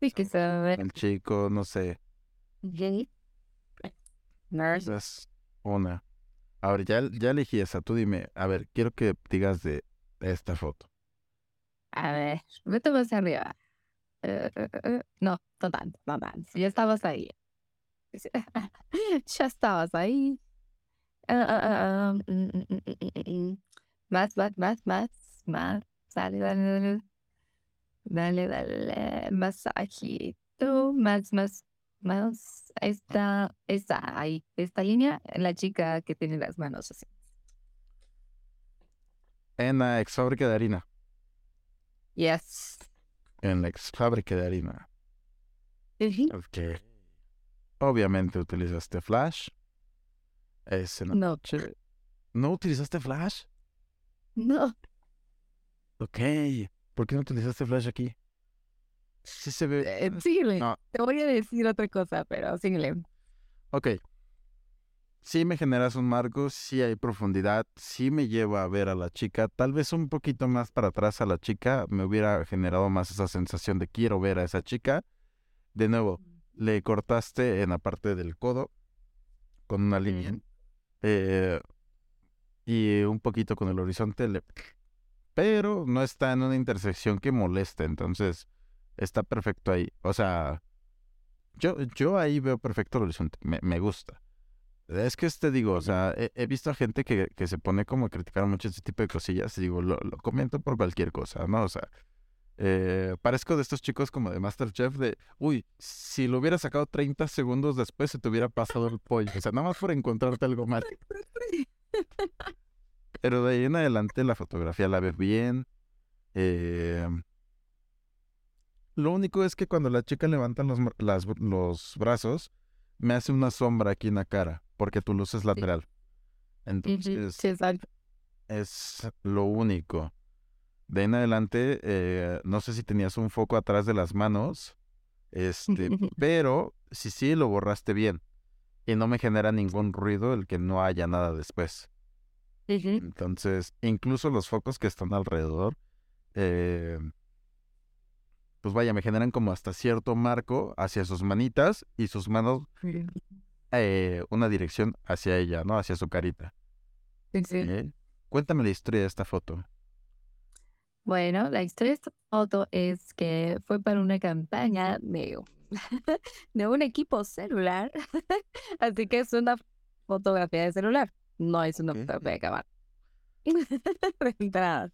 Sí, que se ve. el chico, no sé. Nurse. Es una. Ahora, ya, ya elegí esa. Tú dime, a ver, quiero que digas de esta foto. A ver, vete más arriba. Eh, eh, eh, no, no tanto, no tanto. Ya estabas ahí. Ya estabas ahí. Mm, mm, mm. Más, más, más, más, más. Dale, dale, dale. Dale, dale. Masajito. Más, más, más. Esta, esta, ahí. Esta línea, la chica que tiene las manos así. En la ex fábrica de harina. Yes. En la ex fábrica de harina. Ujú. Ok. Obviamente utilizaste flash. Ese no. No, ¿No utilizaste flash? no. Ok. ¿Por qué no utilizaste flash aquí? Sí se ve. Eh, síguele. No. Te voy a decir otra cosa, pero síguele. Ok. Sí me generas un marco, sí hay profundidad, sí me lleva a ver a la chica, tal vez un poquito más para atrás a la chica, me hubiera generado más esa sensación de quiero ver a esa chica. De nuevo, le cortaste en la parte del codo con una línea eh, y un poquito con el horizonte, le- pero no está en una intersección que moleste, entonces está perfecto ahí. O sea, yo, yo ahí veo perfecto el horizonte, me, me gusta. Es que te digo, o sea, he, he visto a gente que, que se pone como a criticar mucho este tipo de cosillas y digo, lo, lo comento por cualquier cosa, ¿no? O sea, eh, parezco de estos chicos como de Masterchef de, uy, si lo hubiera sacado 30 segundos después se te hubiera pasado el pollo. O sea, nada más por encontrarte algo mal. Pero de ahí en adelante la fotografía la ves bien. eh, lo único es que cuando la chica levanta los, las- los brazos, me hace una sombra aquí en la cara, porque tu luz es lateral. Entonces, Sí, exacto. es lo único. De ahí en adelante, eh, no sé si tenías un foco atrás de las manos, este, pero si sí, lo borraste bien. Y no me genera ningún ruido el que no haya nada después. Entonces, incluso los focos que están alrededor, eh, pues vaya, me generan como hasta cierto marco hacia sus manitas y sus manos, eh, una dirección hacia ella, ¿no? Hacia su carita. Sí, sí. ¿Eh? Cuéntame la historia de esta foto. Bueno, la historia de esta foto es que fue para una campaña de, de un equipo celular. Así que es una fotografía de celular. No es una fotografía de cámara. De entrada.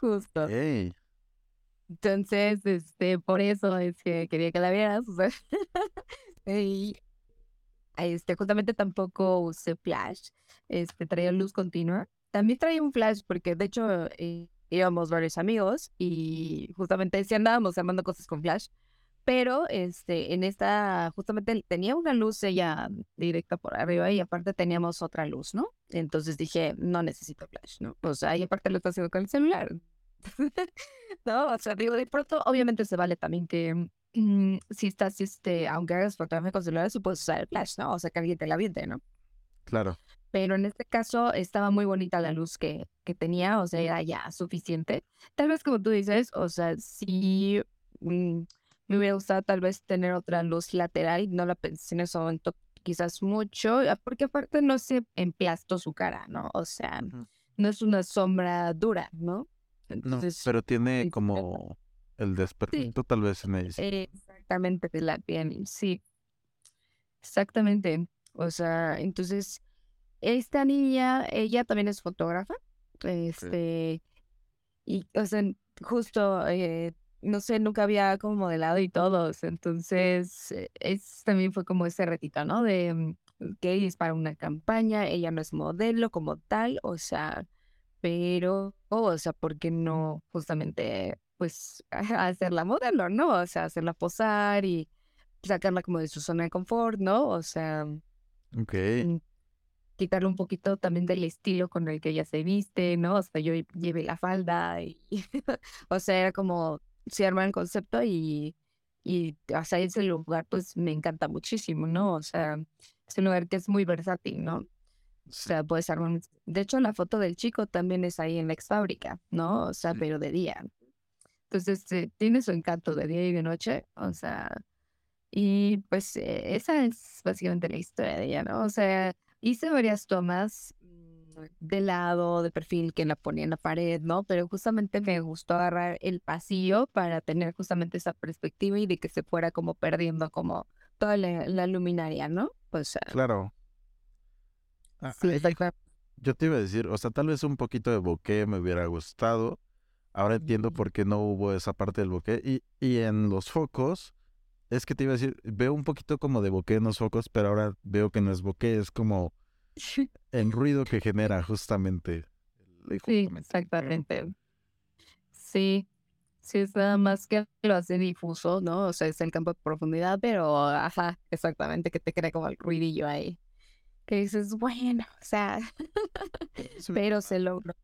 Justo. Ey, Entonces, este, por eso es que quería que la vieras. o sea, y este, justamente tampoco usé flash. Este, traía luz continua. También traía un flash porque, de hecho, eh, íbamos varios amigos y justamente sí andábamos armando cosas con flash. Pero este, en esta, justamente tenía una luz ella directa por arriba y aparte teníamos otra luz, ¿no? Entonces dije, no necesito flash, ¿no? O sea, y aparte lo estoy haciendo con el celular. no, o sea, digo, de pronto, obviamente se vale también que mm, si estás, este, aunque hagas fotografía con celular, sí puedes usar el flash, ¿no? O sea, que alguien te la aviente, ¿no? claro. Pero en este caso estaba muy bonita la luz que, que tenía, o sea, era ya suficiente. Tal vez como tú dices, o sea, sí mm, me hubiera gustado tal vez tener otra luz lateral, no la pensé en ese momento quizás mucho, ah, porque aparte no se emplastó su cara, ¿no? O sea, no es una sombra dura, ¿no? No, pero tiene como el desperfecto tal vez en ella. exactamente de la piel, sí, exactamente. O sea, entonces, esta niña, ella también es fotógrafa, este, y, o sea, justo, eh, no sé, nunca había como modelado y todo, o sea, entonces, eh, es, también fue como ese retito, ¿no? De mm, que es para una campaña, ella no es modelo como tal, o sea, pero, o sea, ¿por qué no justamente, pues, hacerla modelo, ¿no? O sea, hacerla posar y sacarla como de su zona de confort, ¿no? O sea, Ok. mm, quitarle un poquito también del estilo con el que ella se viste, ¿no? O sea, yo lle- llevé la falda y, o sea, era como, se arma el concepto y, y, o sea, ese lugar pues me encanta muchísimo, ¿no? O sea, es un lugar que es muy versátil, ¿no? O sea, puedes armar, de hecho, la foto del chico también es ahí en la ex fábrica, ¿no? O sea, pero de día. Entonces, eh, tiene su encanto de día y de noche, o sea, y pues eh, esa es básicamente la historia de ella, ¿no? O sea, hice varias tomas mm, de lado, de perfil que la ponía en la pared, ¿no? Pero justamente me gustó agarrar el pasillo para tener justamente esa perspectiva y de que se fuera como perdiendo como toda la, la luminaria, ¿no? Sea, Claro. Ah, sí, yo te iba a decir, o sea, tal vez un poquito de bokeh me hubiera gustado. Ahora entiendo por qué no hubo esa parte del bokeh. Y, y en los focos, es que te iba a decir, veo un poquito como de bokeh en los focos, pero ahora veo que no es bokeh, es como el ruido que genera justamente. el- Sí, justamente. exactamente. Sí, sí, es nada más que lo hace difuso, ¿no? O sea, es el campo de profundidad, pero ajá, exactamente, que te crea como el ruidillo ahí. Que dices, bueno, o sea, Sí, pero se logró,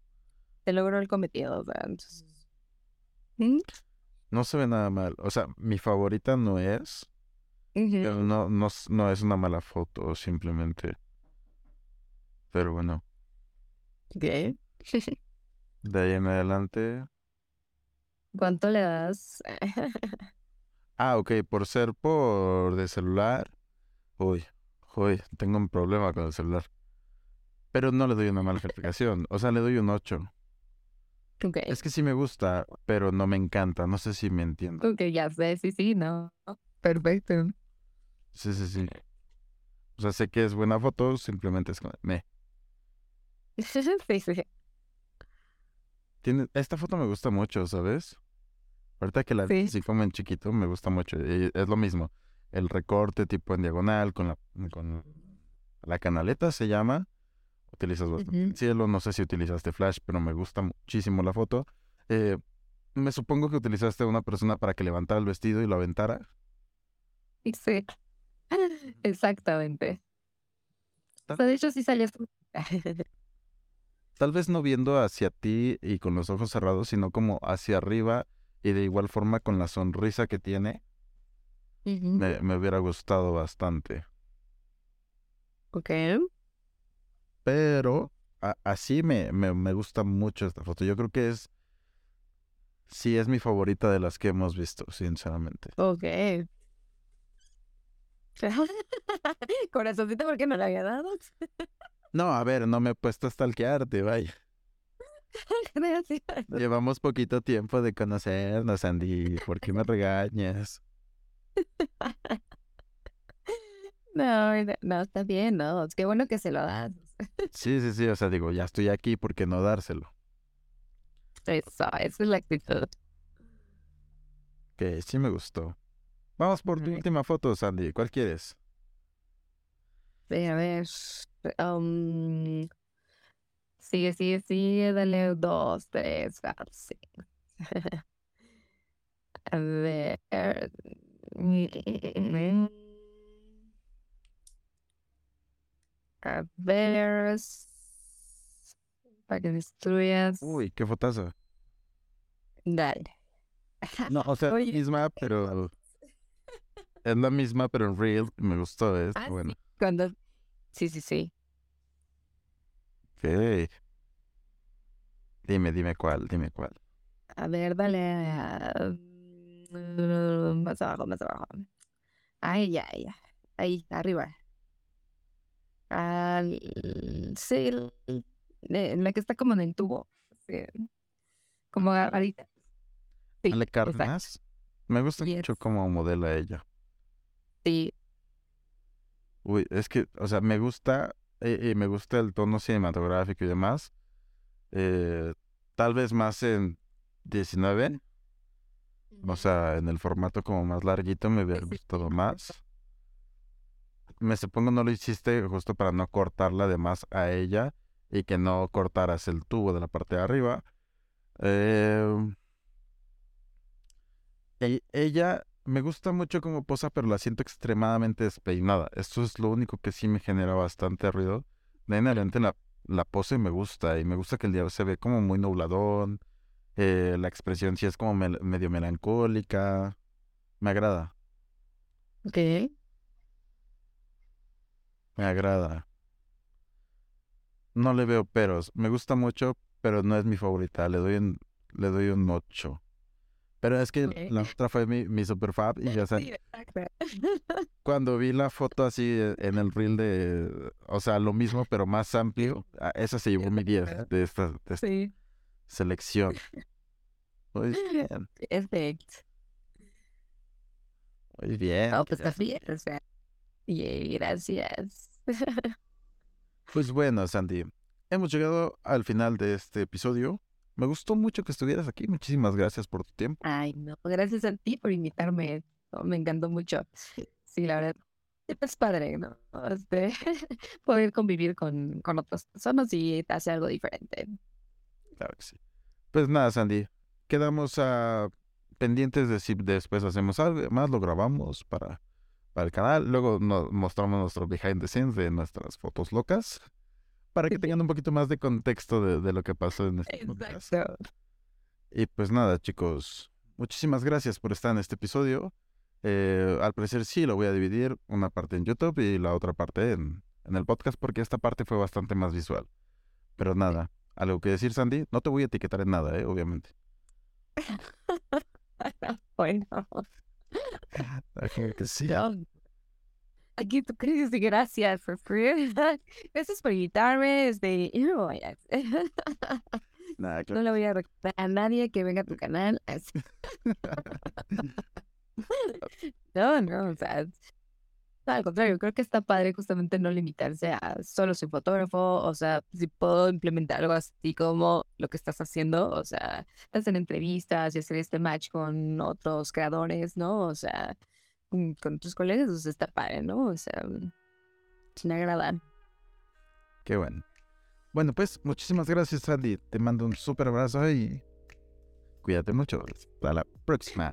se logró el cometido, o sea, entonces. ¿Mm? No se ve nada mal. O sea, mi favorita no es, no, no, no es una mala foto, simplemente. Pero bueno, Ok. de ahí en adelante. ¿Cuánto le das? Ah, ok, por ser por de celular. Uy, uy, tengo un problema con el celular. Pero no le doy una mala calificación. O sea, le doy un 8. Ok, Es que sí me gusta, pero no me encanta. No sé si me entiendo. ok, ya sé, sí, sí, no. Perfecto. Sí, sí, sí. O sea, sé que es buena foto, simplemente es como, me. Sí, sí. Tiene, esta foto me gusta mucho, ¿sabes? Ahorita que la vi Sí. así como en chiquito, me gusta mucho. Y es lo mismo. El recorte tipo en diagonal con la, con la canaleta se llama. Utilizas bastante el cielo. No sé si utilizaste flash, pero me gusta muchísimo la foto. Eh, me supongo que utilizaste a una persona para que levantara el vestido y lo aventara. Sí. Exactamente. O sea, de hecho sí salías. tal vez no viendo hacia ti y con los ojos cerrados, sino como hacia arriba y de igual forma con la sonrisa que tiene, Me, me hubiera gustado bastante. Ok. Pero así me, me, me gusta mucho esta foto. Yo creo que es, sí, es mi favorita de las que hemos visto, sinceramente. Ok. Corazoncito, ¿por qué no le había dado? No, a ver, no me he puesto a stalkearte, vaya. Llevamos poquito tiempo de conocernos, Andy. ¿Por qué me regañas? No, no, está bien, no. Es que bueno que se lo das. Sí, sí, sí. O sea, digo, ya estoy aquí, ¿por qué no dárselo? Eso, esa es la actitud. Que sí me gustó. Vamos por tu última foto, Sandy. ¿Cuál quieres? a ver. Um, sigue, sigue, sigue. Dale dos, tres, cuatro, cinco. a ver. A ver. Para que destruyas. Uy, qué fotazo. Dale. No, o sea, Oye. misma, pero. Es la misma, pero en real. Me gustó, es Ah, bueno. sí, cuando... Sí, sí, sí. Ok. Dime, dime cuál, dime cuál. A ver, dale. a- mm, Más abajo, más abajo. Ahí, ya, ya. Ahí, arriba. Al... Sí, eh, la que está como en el tubo. Sí. Como agarradita. Sí, Ale exacto. Cárdenas. Me gusta Yes. mucho cómo modela ella. Sí, Uy, es que, o sea, me gusta, eh, y me gusta el tono cinematográfico y demás. Eh, tal vez más en 19, o sea, en el formato como más larguito me hubiera gustado más. Me supongo no lo hiciste justo para no cortarla de más a ella y que no cortaras el tubo de la parte de arriba. Eh, e- ella me gusta mucho como posa, pero la siento extremadamente despeinada. Esto es lo único que sí me genera bastante ruido. De ahí en adelante la, la pose me gusta y me gusta que el día se ve como muy nubladón. Eh, la expresión sí es como mel- medio melancólica. Me agrada, ok. me agrada. No le veo peros. Me gusta mucho, pero no es mi favorita. Le doy un, le doy un 8. Pero es que la otra fue mi, mi super fab y ya sé. Cuando vi la foto así eh, en el reel de, o sea, lo mismo pero más amplio, ah, esa se llevó mi 10 de esta, de esta Sí, selección. Muy bien, perfecto. muy bien. No, pues está bien, o sea. Yay, gracias. Pues bueno, Sandy, hemos llegado al final de este episodio. Me gustó mucho que estuvieras aquí. Muchísimas gracias por tu tiempo. Ay, no, gracias a ti por invitarme. no, me encantó mucho. Sí, la verdad. Es padre, ¿no? Este, poder convivir con, con otras personas y hacer algo diferente. Claro que sí. Pues nada, Sandy, quedamos ah, pendientes de si después hacemos algo más, lo grabamos para, para el canal. Luego nos mostramos nuestro behind the scenes de nuestras fotos locas para que tengan un poquito más de contexto de, de lo que pasó en este podcast. Exacto. Y pues nada, chicos, muchísimas gracias por estar en este episodio. Eh, al parecer sí, lo voy a dividir una parte en YouTube y la otra parte en, en el podcast porque esta parte fue bastante más visual. Pero nada, algo que decir, Sandy, no te voy a etiquetar en nada, ¿eh? obviamente. Bueno, que sí. no. Aquí tú crees gracias por Gracias por invitarme. Este, no, le voy a recomendar a nadie que venga a tu canal. No, no, o sea, no, al contrario, creo que está padre justamente no limitarse a solo soy fotógrafo, o sea, si puedo implementar algo así como lo que estás haciendo, o sea, hacer entrevistas y hacer este match con otros creadores, ¿no? O sea, mm, con tus colegas, o sea, está padre, ¿no? O sea, mm, me agrada. Qué bueno. Bueno, pues muchísimas gracias, Sandy. Te mando un súper abrazo y cuídate mucho. Hasta la próxima.